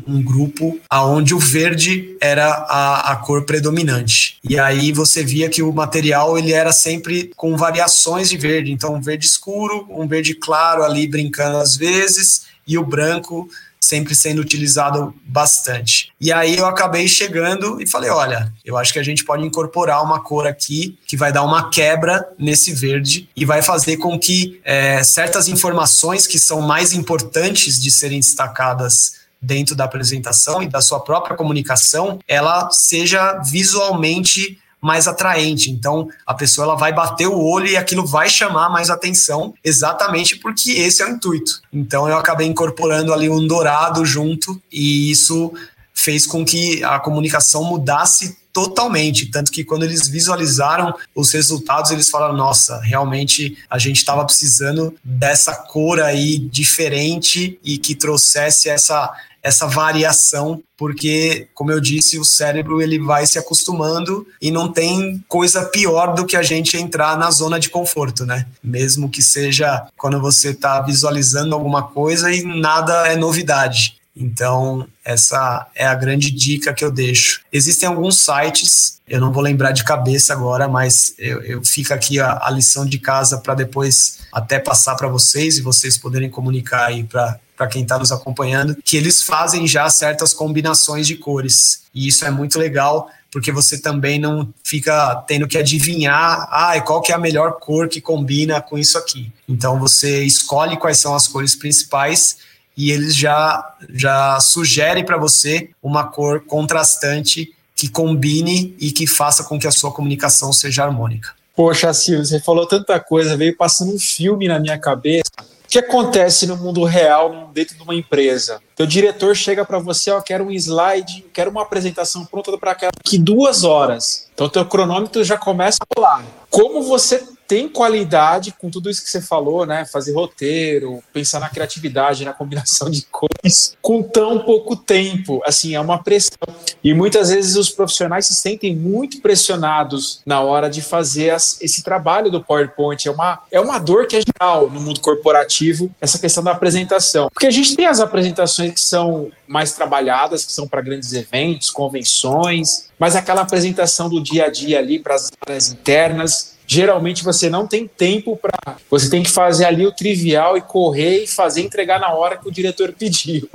um grupo aonde o verde era a, a, cor predominante. E aí você via que o material ele era sempre com variações de verde. Então, um verde escuro, um verde claro ali brincando às vezes, e o branco sempre sendo utilizado bastante. E aí eu acabei chegando e falei, olha, eu acho que a gente pode incorporar uma cor aqui que vai dar uma quebra nesse verde e vai fazer com que é, certas informações que são mais importantes de serem destacadas dentro da apresentação e da sua própria comunicação, ela seja visualmente mais atraente. Então, a pessoa ela vai bater o olho e aquilo vai chamar mais atenção, exatamente porque esse é o intuito. Então, eu acabei incorporando ali um dourado junto e isso fez com que a comunicação mudasse totalmente, tanto que quando eles visualizaram os resultados, eles falaram: "Nossa, realmente a gente estava precisando dessa cor aí diferente e que trouxesse essa essa variação, porque, como eu disse, o cérebro ele vai se acostumando e não tem coisa pior do que a gente entrar na zona de conforto, né? Mesmo que seja quando você está visualizando alguma coisa e nada é novidade. Então, essa é a grande dica que eu deixo. Existem alguns sites, eu não vou lembrar de cabeça agora, mas eu, eu fico aqui a, a lição de casa para depois até passar para vocês e vocês poderem comunicar aí para para quem está nos acompanhando, que eles fazem já certas combinações de cores. E isso é muito legal, porque você também não fica tendo que adivinhar, ah, qual que é a melhor cor que combina com isso aqui. Então você escolhe quais são as cores principais e eles já já sugerem para você uma cor contrastante que combine e que faça com que a sua comunicação seja harmônica. Poxa, Silvio, você falou tanta coisa, veio passando um filme na minha cabeça. O que acontece no mundo real dentro de uma empresa? Teu diretor chega para você, ó, quero um slide, quero uma apresentação pronta para aquela que duas horas. Então teu cronômetro já começa a pular. Como você tem qualidade com tudo isso que você falou, né? Fazer roteiro, pensar na criatividade, na combinação de cores, com tão pouco tempo. Assim, é uma pressão. E muitas vezes os profissionais se sentem muito pressionados na hora de fazer as, esse trabalho do PowerPoint. É uma, é uma dor que é geral no mundo corporativo, essa questão da apresentação. Porque a gente tem as apresentações que são mais trabalhadas, que são para grandes eventos, convenções, mas aquela apresentação do dia a dia ali para as áreas internas geralmente você não tem tempo para. Você tem que fazer ali o trivial e correr e fazer entregar na hora que o diretor pediu.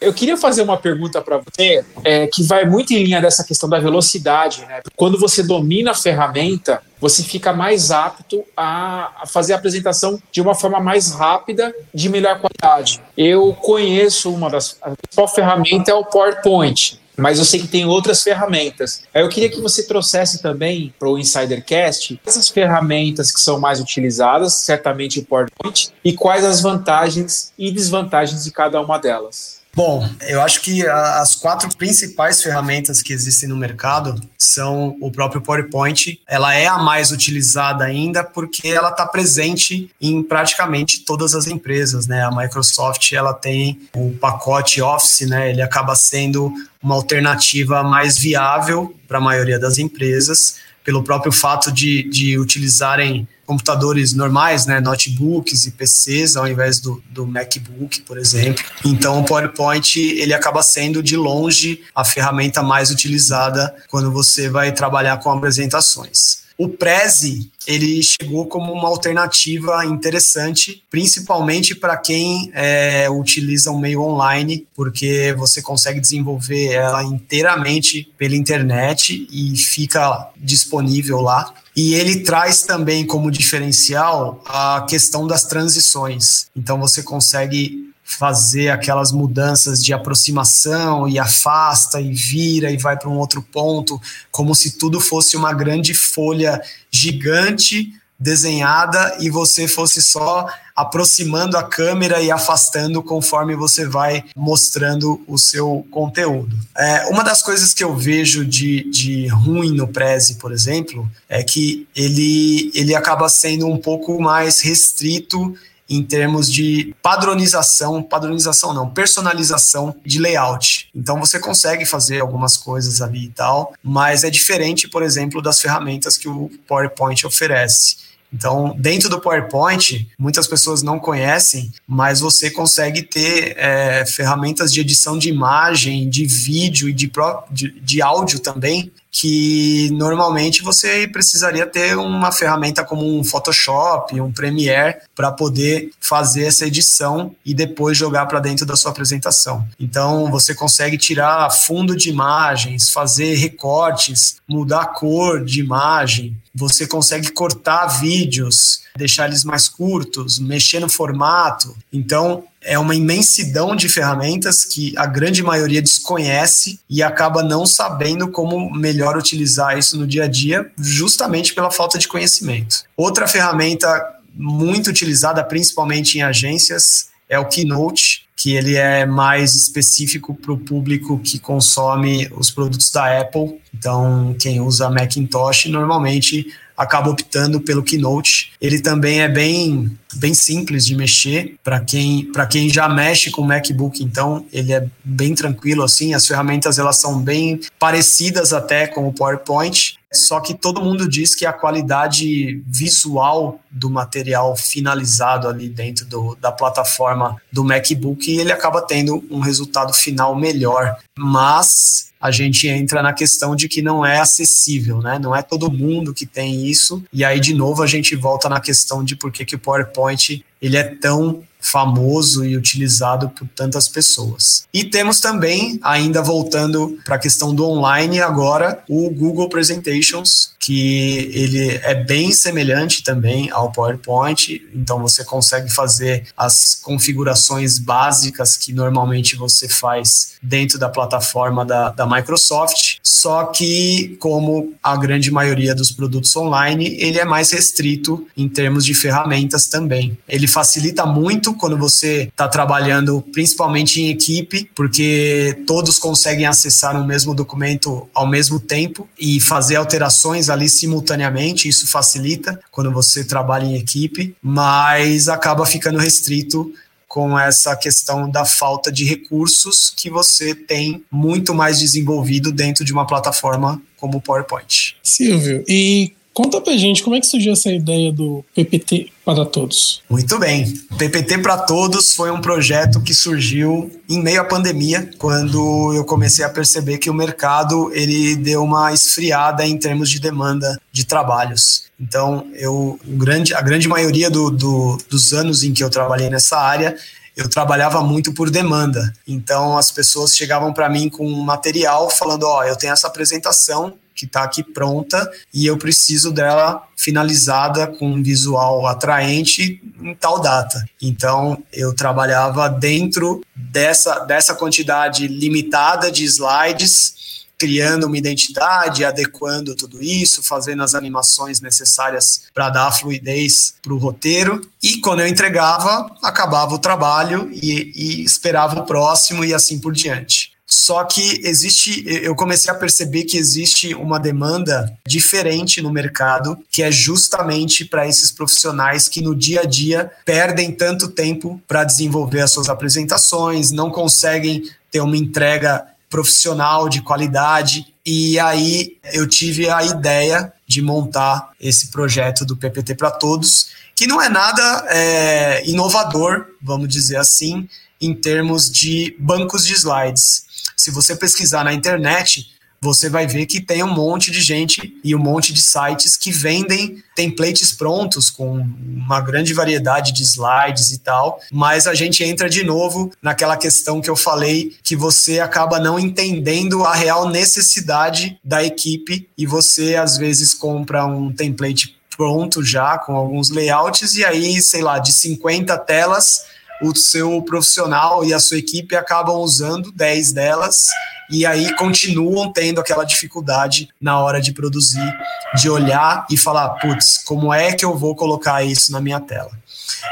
Eu queria fazer uma pergunta para você é, que vai muito em linha dessa questão da velocidade. Né? Quando você domina a ferramenta, você fica mais apto a, fazer a apresentação de uma forma mais rápida, de melhor qualidade. Eu conheço uma das. A principal ferramenta é o PowerPoint mas eu sei que tem outras ferramentas. Eu queria que você trouxesse também para o Insidercast essas ferramentas que são mais utilizadas, certamente o PowerPoint, e quais as vantagens e desvantagens de cada uma delas. Bom, eu acho que as quatro principais ferramentas que existem no mercado são o próprio PowerPoint. Ela é a mais utilizada ainda porque ela está presente em praticamente todas as empresas, né? A Microsoft ela tem o pacote Office, né? Ele acaba sendo uma alternativa mais viável para a maioria das empresas pelo próprio fato de, de utilizarem computadores normais, né, notebooks e PCs, ao invés do, do MacBook, por exemplo. Então, o PowerPoint ele acaba sendo de longe a ferramenta mais utilizada quando você vai trabalhar com apresentações. O Prezi ele chegou como uma alternativa interessante, principalmente para quem é, utiliza o meio online, porque você consegue desenvolver ela inteiramente pela internet e fica disponível lá. E ele traz também como diferencial a questão das transições. Então você consegue fazer aquelas mudanças de aproximação e afasta e vira e vai para um outro ponto, como se tudo fosse uma grande folha gigante desenhada e você fosse só aproximando a câmera e afastando conforme você vai mostrando o seu conteúdo. É, uma das coisas que eu vejo de, de ruim no Prezi, por exemplo, é que ele, ele acaba sendo um pouco mais restrito em termos de padronização, padronização não, personalização de layout. Então você consegue fazer algumas coisas ali e tal, mas é diferente, por exemplo, das ferramentas que o PowerPoint oferece. Então, dentro do PowerPoint, muitas pessoas não conhecem, mas você consegue ter é, ferramentas de edição de imagem, de vídeo e de, de, de áudio também, que normalmente você precisaria ter uma ferramenta como um Photoshop, um Premiere para poder fazer essa edição e depois jogar para dentro da sua apresentação. Então você consegue tirar fundo de imagens, fazer recortes, mudar a cor de imagem, você consegue cortar vídeos, deixar eles mais curtos, mexer no formato. Então, é uma imensidão de ferramentas que a grande maioria desconhece e acaba não sabendo como melhor utilizar isso no dia a dia, justamente pela falta de conhecimento. Outra ferramenta muito utilizada, principalmente em agências, é o Keynote, que ele é mais específico para o público que consome os produtos da Apple. Então, quem usa Macintosh normalmente acaba optando pelo Keynote. Ele também é bem, bem simples de mexer para quem, quem já mexe com o MacBook, então ele é bem tranquilo assim. As ferramentas elas são bem parecidas até com o PowerPoint. Só que todo mundo diz que a qualidade visual do material finalizado ali dentro do, da plataforma do MacBook, ele acaba tendo um resultado final melhor. Mas a gente entra na questão de que não é acessível, né? Não é todo mundo que tem isso. E aí, de novo, a gente volta na questão de por que, que o PowerPoint ele é tão famoso e utilizado por tantas pessoas. E temos também, ainda voltando para a questão do online, agora o Google Presentations, que ele é bem semelhante também ao PowerPoint, então você consegue fazer as configurações básicas que normalmente você faz dentro da plataforma da, da Microsoft, só que como a grande maioria dos produtos online, ele é mais restrito em termos de ferramentas também. Ele facilita muito quando você está trabalhando principalmente em equipe, porque todos conseguem acessar o mesmo documento ao mesmo tempo e fazer alterações ali simultaneamente. Isso facilita quando você trabalha em equipe, mas acaba ficando restrito com essa questão da falta de recursos que você tem muito mais desenvolvido dentro de uma plataforma como o PowerPoint. Silvio, e Conta pra gente como é que surgiu essa ideia do PPT para Todos. Muito bem. PPT para Todos foi um projeto que surgiu em meio à pandemia, quando eu comecei a perceber que o mercado ele deu uma esfriada em termos de demanda de trabalhos. Então, eu, grande, a grande maioria do, do, dos anos em que eu trabalhei nessa área, eu trabalhava muito por demanda. Então as pessoas chegavam para mim com material falando: Ó, oh, eu tenho essa apresentação, que está aqui pronta e eu preciso dela finalizada com um visual atraente em tal data. Então eu trabalhava dentro dessa, dessa quantidade limitada de slides criando uma identidade, adequando tudo isso, fazendo as animações necessárias para dar fluidez para o roteiro. E quando eu entregava, acabava o trabalho e, e esperava o próximo e assim por diante. Só que existe, eu comecei a perceber que existe uma demanda diferente no mercado, que é justamente para esses profissionais que no dia a dia perdem tanto tempo para desenvolver as suas apresentações, não conseguem ter uma entrega profissional de qualidade. E aí eu tive a ideia de montar esse projeto do PPT para Todos, que não é nada é, inovador, vamos dizer assim, em termos de bancos de slides. Se você pesquisar na internet, você vai ver que tem um monte de gente e um monte de sites que vendem templates prontos com uma grande variedade de slides e tal, mas a gente entra de novo naquela questão que eu falei que você acaba não entendendo a real necessidade da equipe e você às vezes compra um template pronto já com alguns layouts e aí, sei lá, de 50 telas o seu profissional e a sua equipe acabam usando 10 delas e aí continuam tendo aquela dificuldade na hora de produzir, de olhar e falar, putz, como é que eu vou colocar isso na minha tela?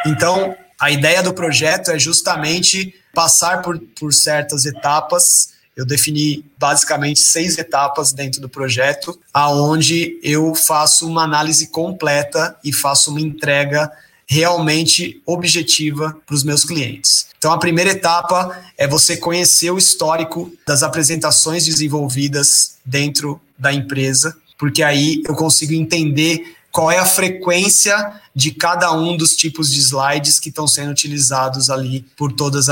Então, a ideia do projeto é justamente passar por, por certas etapas. Eu defini basicamente seis etapas dentro do projeto, aonde eu faço uma análise completa e faço uma entrega realmente objetiva para os meus clientes. Então, a primeira etapa é você conhecer o histórico das apresentações desenvolvidas dentro da empresa, porque aí eu consigo entender qual é a frequência de cada um dos tipos de slides que estão sendo utilizados ali por todos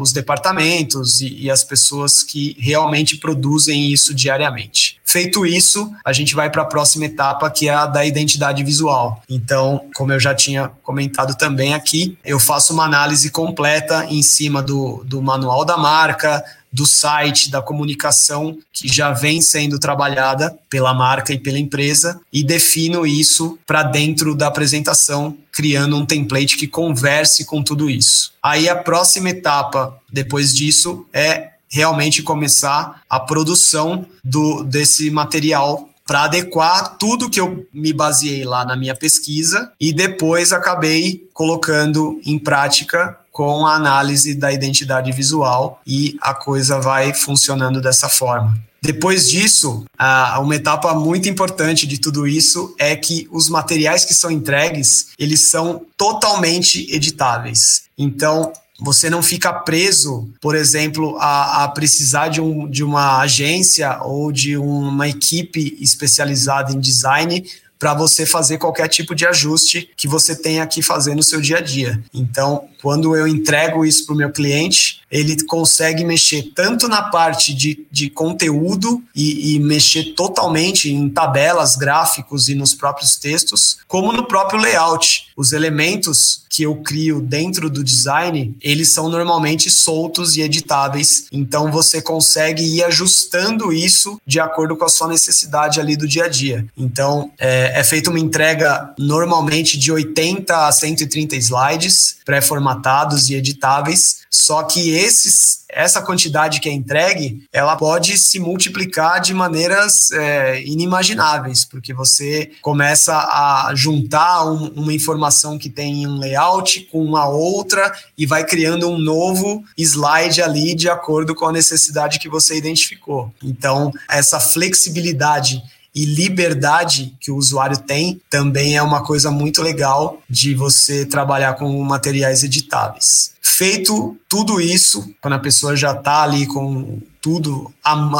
os departamentos e, e as pessoas que realmente produzem isso diariamente. Feito isso, a gente vai para a próxima etapa, que é a da identidade visual. Então, como eu já tinha comentado também aqui, eu faço uma análise completa em cima do, do manual da marca, do site, da comunicação que já vem sendo trabalhada pela marca e pela empresa e defino isso para dentro da apresentação, criando um template que converse com tudo isso. Aí a próxima etapa depois disso é realmente começar a produção do, desse material para adequar tudo que eu me baseei lá na minha pesquisa e depois acabei colocando em prática com a análise da identidade visual e a coisa vai funcionando dessa forma. Depois disso, uma etapa muito importante de tudo isso é que os materiais que são entregues, eles são totalmente editáveis. Então, você não fica preso, por exemplo, a, a precisar de, um, de uma agência ou de uma equipe especializada em design para você fazer qualquer tipo de ajuste que você tenha que fazer no seu dia a dia. Então, quando eu entrego isso para o meu cliente, ele consegue mexer tanto na parte de, de conteúdo e, e, mexer totalmente em tabelas, gráficos e nos próprios textos, como no próprio layout. Os elementos que eu crio dentro do design, eles são normalmente soltos e editáveis. Então você consegue ir ajustando isso de acordo com a sua necessidade ali do dia a dia. Então é, é feita uma entrega normalmente de 80 a 130 slides pré-formatados e editáveis. Só que esses, essa quantidade que é entregue, ela pode se multiplicar de maneiras é, inimagináveis, porque você começa a juntar um, uma informação que tem um layout com uma outra e vai criando um novo slide ali de acordo com a necessidade que você identificou. Então, essa flexibilidade e liberdade que o usuário tem também é uma coisa muito legal de você trabalhar com materiais editáveis. Feito tudo isso, quando a pessoa já está ali com tudo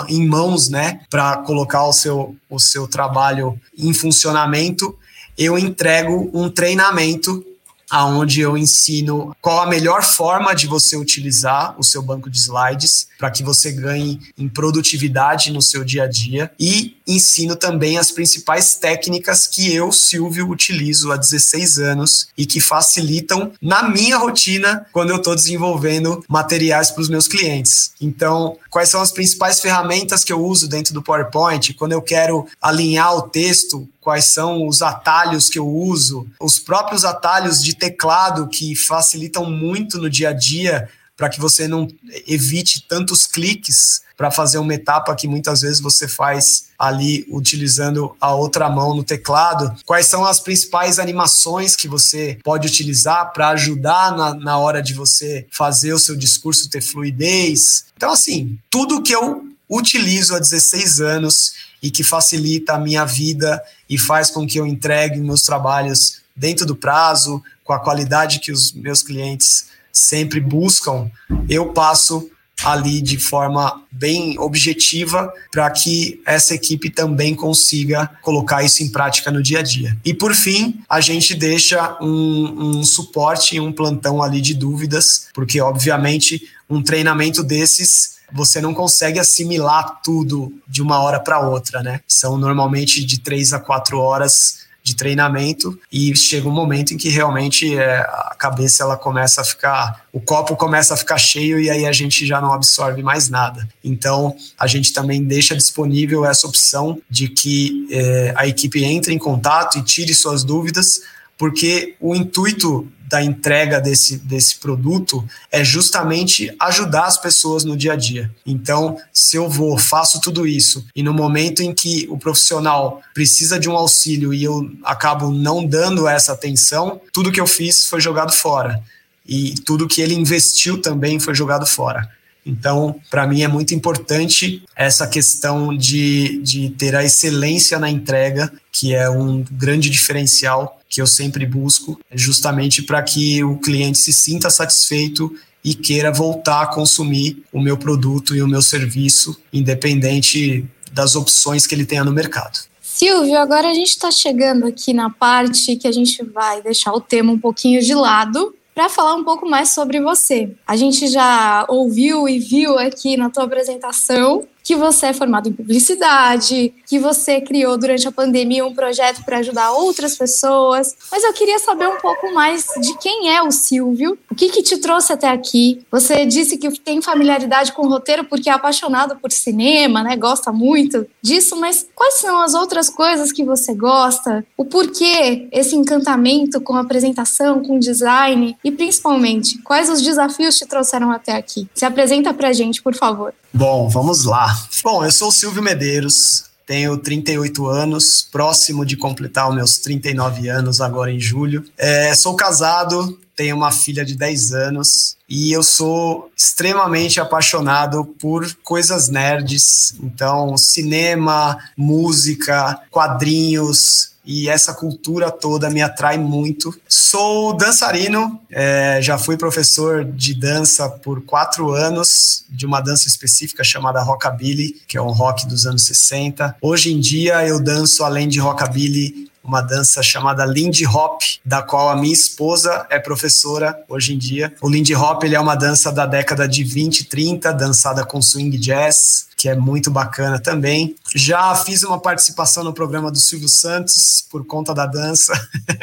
em mãos, né, para colocar o seu, o seu trabalho em funcionamento, eu entrego um treinamento aonde eu ensino qual a melhor forma de você utilizar o seu banco de slides para que você ganhe em produtividade no seu dia a dia e ensino também as principais técnicas que eu, Silvio, utilizo há 16 anos e que facilitam na minha rotina quando eu estou desenvolvendo materiais para os meus clientes. Então, quais são as principais ferramentas que eu uso dentro do PowerPoint? Quando eu quero alinhar o texto, quais são os atalhos que eu uso, os próprios atalhos de teclado que facilitam muito no dia a dia para que você não evite tantos cliques para fazer uma etapa que muitas vezes você faz ali utilizando a outra mão no teclado. Quais são as principais animações que você pode utilizar para ajudar na, na hora de você fazer o seu discurso ter fluidez? Então, assim, tudo que eu utilizo há 16 anos e que facilita a minha vida e faz com que eu entregue meus trabalhos dentro do prazo, com a qualidade que os meus clientes sempre buscam, eu passo ali de forma bem objetiva para que essa equipe também consiga colocar isso em prática no dia a dia. E por fim, a gente deixa um, um suporte e um plantão ali de dúvidas, porque obviamente um treinamento desses você não consegue assimilar tudo de uma hora para outra, né? São normalmente de três a quatro horas de treinamento e chega um momento em que realmente é, a cabeça ela começa a ficar, o copo começa a ficar cheio e aí a gente já não absorve mais nada. Então a gente também deixa disponível essa opção de que é, a equipe entre em contato e tire suas dúvidas, porque o intuito da entrega desse, desse produto é justamente ajudar as pessoas no dia a dia. Então, se eu vou, faço tudo isso, e no momento em que o profissional precisa de um auxílio e eu acabo não dando essa atenção, tudo que eu fiz foi jogado fora. E tudo que ele investiu também foi jogado fora. Então, para mim é muito importante essa questão de, de ter a excelência na entrega, que é um grande diferencial que eu sempre busco, justamente para que o cliente se sinta satisfeito e queira voltar a consumir o meu produto e o meu serviço, independente das opções que ele tenha no mercado. Silvio, agora a gente está chegando aqui na parte que a gente vai deixar o tema um pouquinho de lado para falar um pouco mais sobre você. A gente já ouviu e viu aqui na tua apresentação que você é formado em publicidade, que você criou durante a pandemia um projeto para ajudar outras pessoas. Mas eu queria saber um pouco mais de quem é o Silvio, o que, que te trouxe até aqui. Você disse que tem familiaridade com o roteiro porque é apaixonado por cinema, né? Gosta muito disso, mas quais são as outras coisas que você gosta? O porquê esse encantamento com a apresentação, com design e principalmente quais os desafios te trouxeram até aqui? Se apresenta pra gente, por favor. Bom, vamos lá. Bom, eu sou o Silvio Medeiros, tenho 38 anos, próximo de completar os meus 39 anos agora em julho. É, sou casado, tenho uma filha de 10 anos e eu sou extremamente apaixonado por coisas nerds, então cinema, música, quadrinhos, e essa cultura toda me atrai muito. Sou dançarino, é, já fui professor de dança por quatro anos, de uma dança específica chamada Rockabilly, que é um rock dos anos 60. Hoje em dia eu danço, além de Rockabilly, uma dança chamada Lindy Hop, da qual a minha esposa é professora hoje em dia. O Lindy Hop ele é uma dança da década de 20 e 30, dançada com swing jazz, que é muito bacana também. Já fiz uma participação no programa do Silvio Santos por conta da dança.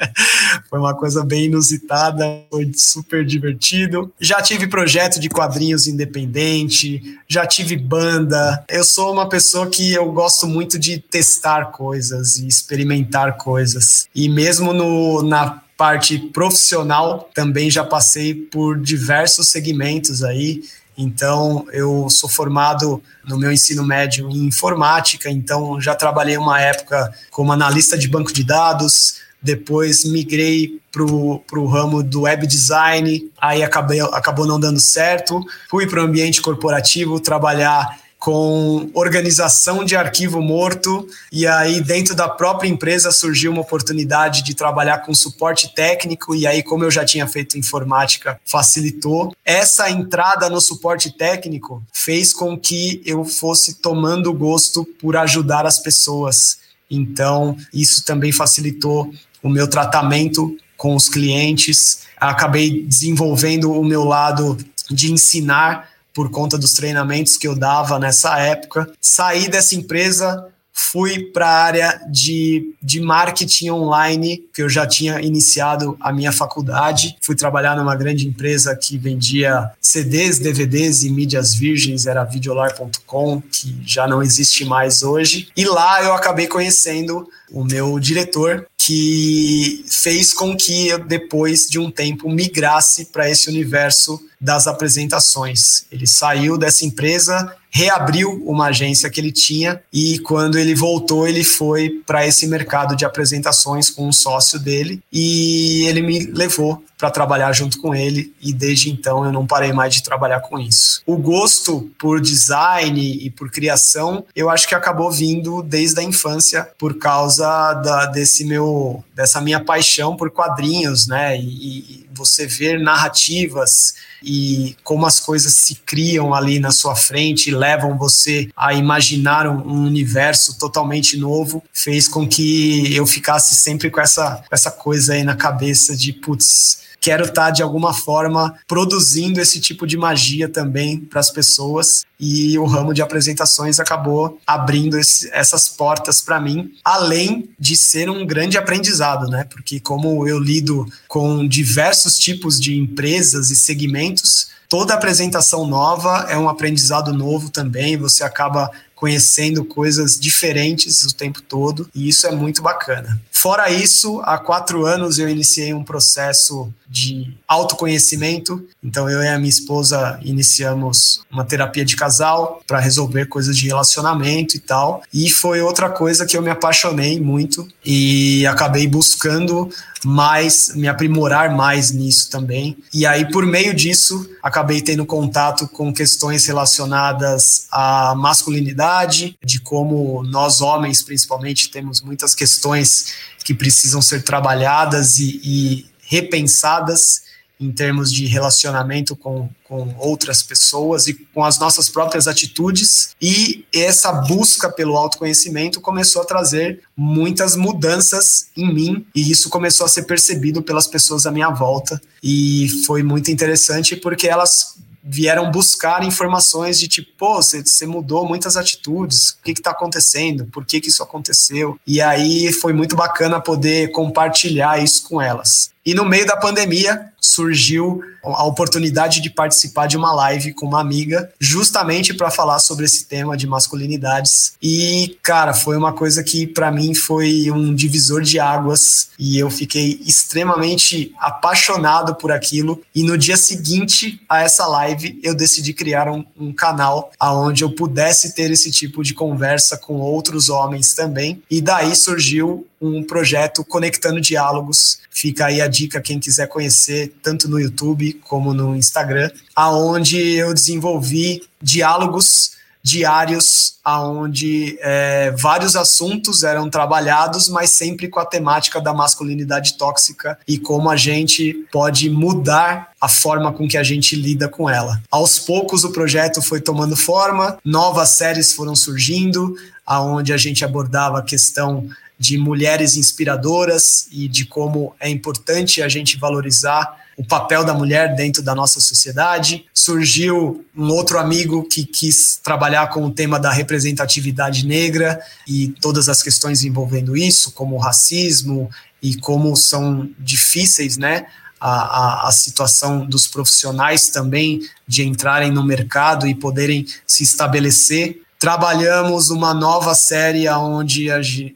foi uma coisa bem inusitada, foi super divertido. Já tive projeto de quadrinhos independente, já tive banda. Eu sou uma pessoa que eu gosto muito de testar coisas e experimentar coisas. E mesmo no, na parte profissional, também já passei por diversos segmentos aí então, eu sou formado no meu ensino médio em informática, então já trabalhei uma época como analista de banco de dados, depois migrei para o ramo do web design, aí acabei, acabou não dando certo, fui para o ambiente corporativo trabalhar com organização de arquivo morto, e aí dentro da própria empresa surgiu uma oportunidade de trabalhar com suporte técnico, e aí, como eu já tinha feito informática, facilitou. Essa entrada no suporte técnico fez com que eu fosse tomando gosto por ajudar as pessoas. Então, isso também facilitou o meu tratamento com os clientes. Acabei desenvolvendo o meu lado de ensinar por conta dos treinamentos que eu dava nessa época. Saí dessa empresa, fui para a área de, de marketing online, que eu já tinha iniciado a minha faculdade. Fui trabalhar numa grande empresa que vendia CDs, DVDs e mídias virgens, era videolar.com, que já não existe mais hoje. E lá eu acabei conhecendo o meu diretor, que fez com que eu, depois de um tempo, migrasse para esse universo das apresentações. Ele saiu dessa empresa, reabriu uma agência que ele tinha e quando ele voltou, ele foi para esse mercado de apresentações com um sócio dele e ele me levou para trabalhar junto com ele e desde então eu não parei mais de trabalhar com isso. O gosto por design e por criação, eu acho que acabou vindo desde a infância por causa da, desse meu dessa minha paixão por quadrinhos, né? E, e você ver narrativas e como as coisas se criam ali na sua frente e levam você a imaginar um, um universo totalmente novo, fez com que eu ficasse sempre com essa, essa coisa aí na cabeça de, putz, quero estar tá, de alguma forma produzindo esse tipo de magia também para as pessoas e o ramo de apresentações acabou abrindo esse, essas portas para mim, além de ser um grande aprendizado, né? Porque como eu lido com diversos tipos de empresas e segmentos, toda apresentação nova é um aprendizado novo também, você acaba conhecendo coisas diferentes o tempo todo, e isso é muito bacana. Fora isso, há quatro anos eu iniciei um processo de autoconhecimento. Então, eu e a minha esposa iniciamos uma terapia de casal para resolver coisas de relacionamento e tal. E foi outra coisa que eu me apaixonei muito e acabei buscando mais, me aprimorar mais nisso também. E aí, por meio disso, acabei tendo contato com questões relacionadas à masculinidade, de como nós homens, principalmente, temos muitas questões que precisam ser trabalhadas e, e repensadas em termos de relacionamento com, com outras pessoas e com as nossas próprias atitudes. E essa busca pelo autoconhecimento começou a trazer muitas mudanças em mim, e isso começou a ser percebido pelas pessoas à minha volta. E foi muito interessante porque elas vieram buscar informações de tipo, pô, você, você mudou muitas atitudes, o que está acontecendo, por que, que isso aconteceu. E aí foi muito bacana poder compartilhar isso com elas. E no meio da pandemia surgiu a oportunidade de participar de uma live com uma amiga, justamente para falar sobre esse tema de masculinidades. E, cara, foi uma coisa que para mim foi um divisor de águas e eu fiquei extremamente apaixonado por aquilo. E no dia seguinte a essa live, eu decidi criar um, um canal aonde eu pudesse ter esse tipo de conversa com outros homens também. E daí surgiu um projeto Conectando Diálogos. Fica aí a dica quem quiser conhecer, tanto no YouTube como no Instagram, aonde eu desenvolvi diálogos diários aonde é, vários assuntos eram trabalhados, mas sempre com a temática da masculinidade tóxica e como a gente pode mudar a forma com que a gente lida com ela. Aos poucos o projeto foi tomando forma, novas séries foram surgindo, aonde a gente abordava a questão de mulheres inspiradoras e de como é importante a gente valorizar o papel da mulher dentro da nossa sociedade. Surgiu um outro amigo que quis trabalhar com o tema da representatividade negra e todas as questões envolvendo isso, como o racismo e como são difíceis, né? A, a, a, situação dos profissionais também de entrarem no mercado e poderem se estabelecer Trabalhamos uma nova série onde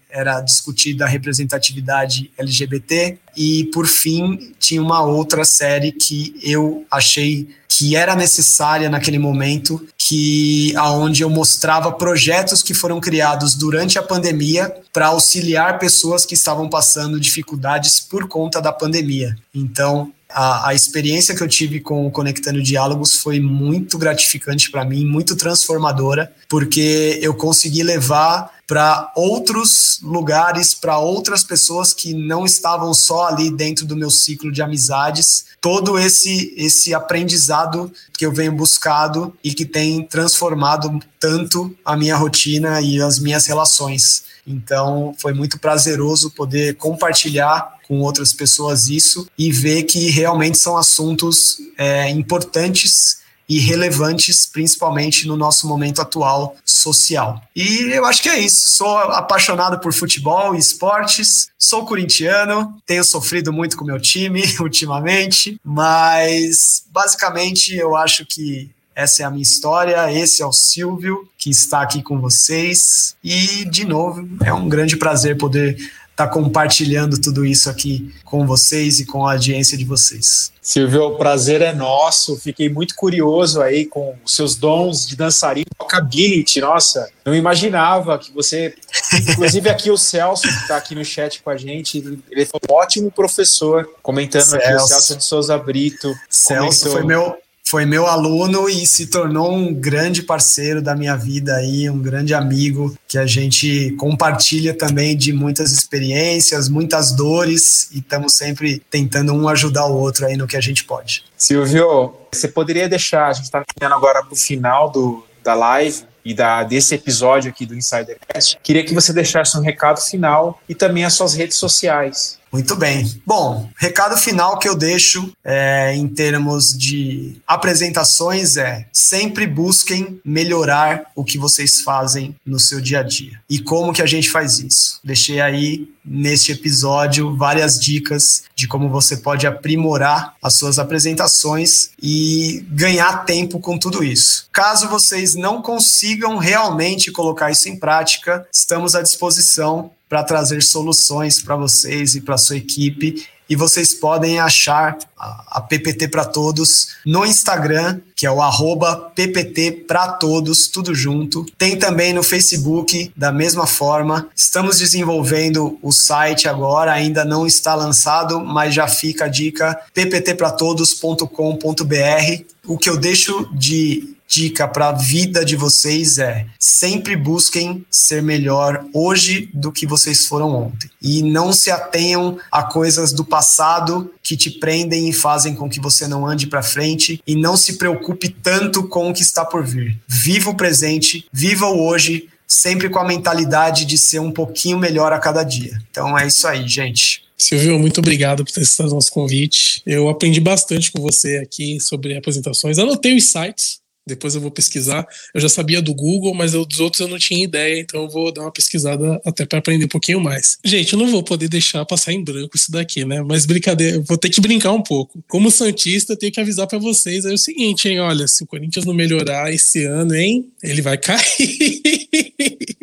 era discutida a representatividade LGBT e, por fim, tinha uma outra série que eu achei que era necessária naquele momento, que aonde eu mostrava projetos que foram criados durante a pandemia para auxiliar pessoas que estavam passando dificuldades por conta da pandemia. Então, a, a, experiência que eu tive com o Conectando Diálogos foi muito gratificante para mim, muito transformadora, porque eu consegui levar para outros lugares, para outras pessoas que não estavam só ali dentro do meu ciclo de amizades, todo esse esse aprendizado que eu venho buscado e que tem transformado tanto a minha rotina e as minhas relações. Então, foi muito prazeroso poder compartilhar com outras pessoas isso e ver que realmente são assuntos é, importantes e relevantes, principalmente no nosso momento atual social. E eu acho que é isso. Sou apaixonado por futebol e esportes, sou corintiano, tenho sofrido muito com meu time ultimamente, mas basicamente eu acho que essa é a minha história, esse é o Silvio, que está aqui com vocês. E, de novo, é um grande prazer poder estar tá compartilhando tudo isso aqui com vocês e com a audiência de vocês. Silvio, o prazer é nosso. Fiquei muito curioso aí com os seus dons de dançarino, rockabilly. Nossa, não imaginava que você. Inclusive, aqui o Celso, que está aqui no chat com a gente, ele foi um ótimo professor, comentando Celso. aqui o Celso de Souza Brito. Celso comentou... foi meu foi meu aluno e se tornou um grande parceiro da minha vida aí, um grande amigo que a gente compartilha também de muitas experiências, muitas dores e estamos sempre tentando um ajudar o outro aí no que a gente pode. Silvio, você poderia deixar, a gente está caminhando agora para o final do, da live, e da, desse episódio aqui do Insidercast, queria que você deixasse um recado final e também as suas redes sociais. Muito bem. Bom, recado final que eu deixo é, em termos de apresentações é sempre busquem melhorar o que vocês fazem no seu dia a dia. E como que a gente faz isso? Deixei aí neste episódio várias dicas de como você pode aprimorar as suas apresentações e ganhar tempo com tudo isso. Caso vocês não consigam realmente colocar isso em prática, estamos à disposição para trazer soluções para vocês e para sua equipe. E vocês podem achar a, PPT para Todos no Instagram, que é o arroba PPT para Todos, tudo junto. Tem também no Facebook, da mesma forma. Estamos desenvolvendo o site agora, ainda não está lançado, mas já fica a dica pptpratodos.com.br. O que eu deixo de dica para a vida de vocês é: sempre busquem ser melhor hoje do que vocês foram ontem. E não se atenham a coisas do passado que te prendem e fazem com que você não ande para frente e não se preocupe tanto com o que está por vir. Viva o presente, viva o hoje, sempre com a mentalidade de ser um pouquinho melhor a cada dia. Então é isso aí, gente. Silvio, muito obrigado por ter aceitado nosso convite. Eu aprendi bastante com você aqui sobre apresentações. Anotei os sites, depois eu vou pesquisar. Eu já sabia do Google, mas eu, dos outros eu não tinha ideia, então eu vou dar uma pesquisada até para aprender um pouquinho mais. Gente, eu não vou poder deixar passar em branco isso daqui, né? Mas brincadeira, vou ter que brincar um pouco. Como Santista, eu tenho que avisar para vocês é o seguinte, hein? Olha, se o Corinthians não melhorar esse ano, hein? Ele vai cair.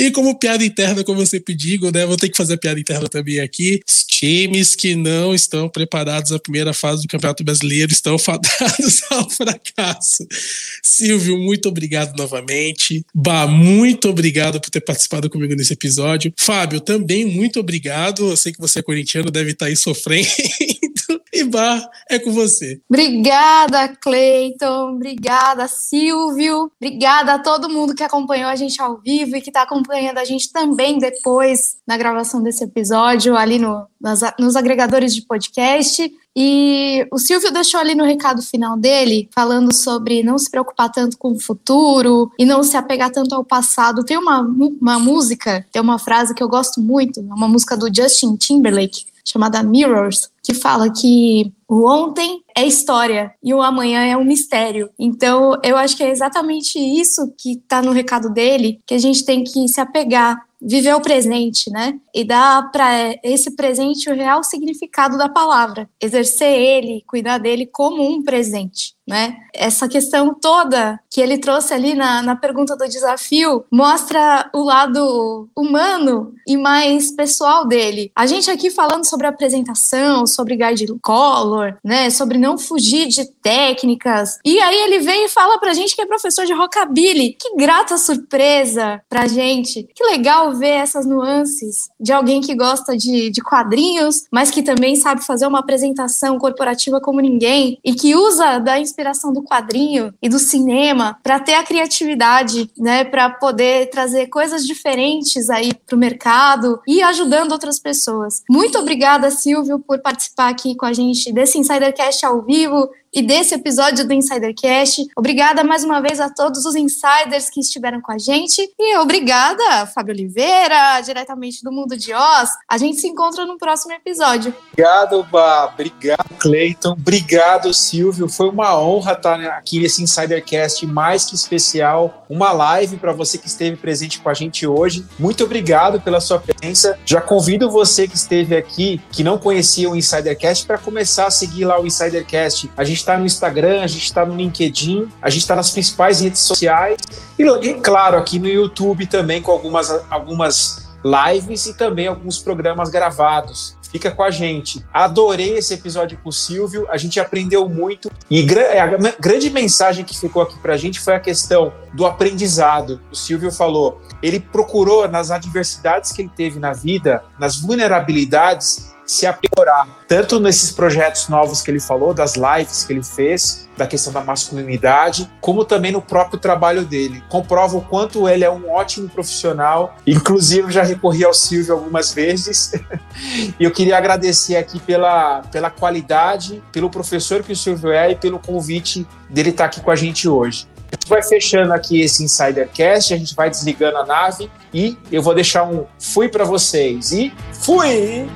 e como piada interna, como eu sempre digo, né? Vou ter que fazer a piada interna também aqui. Os times que não estão preparados à primeira fase do Campeonato Brasileiro estão fadados ao fracasso. Silvio, muito obrigado novamente. Bah, muito obrigado por ter participado comigo nesse episódio. Fábio, também muito obrigado. Eu sei que você é corintiano, deve estar aí sofrendo. Bar, é com você. Obrigada, Cleiton. Obrigada, Silvio. Obrigada a todo mundo que acompanhou a gente ao vivo e que está acompanhando a gente também depois na gravação desse episódio, ali no, nas, nos agregadores de podcast. E o Silvio deixou ali no recado final dele, falando sobre não se preocupar tanto com o futuro e não se apegar tanto ao passado. Tem uma, uma música, tem uma frase que eu gosto muito, é uma música do Justin Timberlake, chamada Mirrors, que fala que o ontem é história e o amanhã é um mistério. Então, eu acho que é exatamente isso que está no recado dele, que a gente tem que se apegar viver o presente, né? E dar para esse presente o real significado da palavra, exercer ele, cuidar dele como um presente né? Essa questão toda que ele trouxe ali na, na pergunta do desafio mostra o lado humano e mais pessoal dele. A gente aqui falando sobre apresentação, sobre guide color, né? Sobre não fugir de técnicas. E aí ele vem e fala pra gente que é professor de rockabilly. Que grata surpresa pra gente. Que legal ver essas nuances de alguém que gosta de, de quadrinhos, mas que também sabe fazer uma apresentação corporativa como ninguém e que usa da inspiração do quadrinho e do cinema para ter a criatividade, né, para poder trazer coisas diferentes aí para o mercado e ajudando outras pessoas. Muito obrigada, Silvio, por participar aqui com a gente desse Insidercast ao vivo e desse episódio do Insidercast. Obrigada mais uma vez a todos os insiders que estiveram com a gente. E obrigada, Fábio Oliveira, diretamente do Mundo de Oz. A gente se encontra no próximo episódio. Obrigado, Bá. Obrigado, Cleiton. Obrigado, Silvio. Foi uma honra estar aqui nesse Insidercast mais que especial. Uma live para você que esteve presente com a gente hoje. Muito obrigado pela sua presença. Já convido você que esteve aqui, que não conhecia o Insidercast, para começar a seguir lá o Insidercast. A gente está no Instagram, a gente está no LinkedIn, a gente está nas principais redes sociais e, claro, aqui no YouTube também com algumas, algumas lives e também alguns programas gravados. Fica com a gente. Adorei esse episódio com o Silvio, a gente aprendeu muito. E a grande mensagem que ficou aqui para a gente foi a questão do aprendizado. O Silvio falou, ele procurou nas adversidades que ele teve na vida, nas vulnerabilidades, se aprimorar, tanto nesses projetos novos que ele falou, das lives que ele fez, da questão da masculinidade, como também no próprio trabalho dele. Comprova o quanto ele é um ótimo profissional, inclusive já recorri ao Silvio algumas vezes, e eu queria agradecer aqui pela, pela qualidade, pelo professor que o Silvio é e pelo convite dele estar aqui com a gente hoje. A gente vai fechando aqui esse Insidercast, a gente vai desligando a nave e eu vou deixar um fui para vocês. E fui!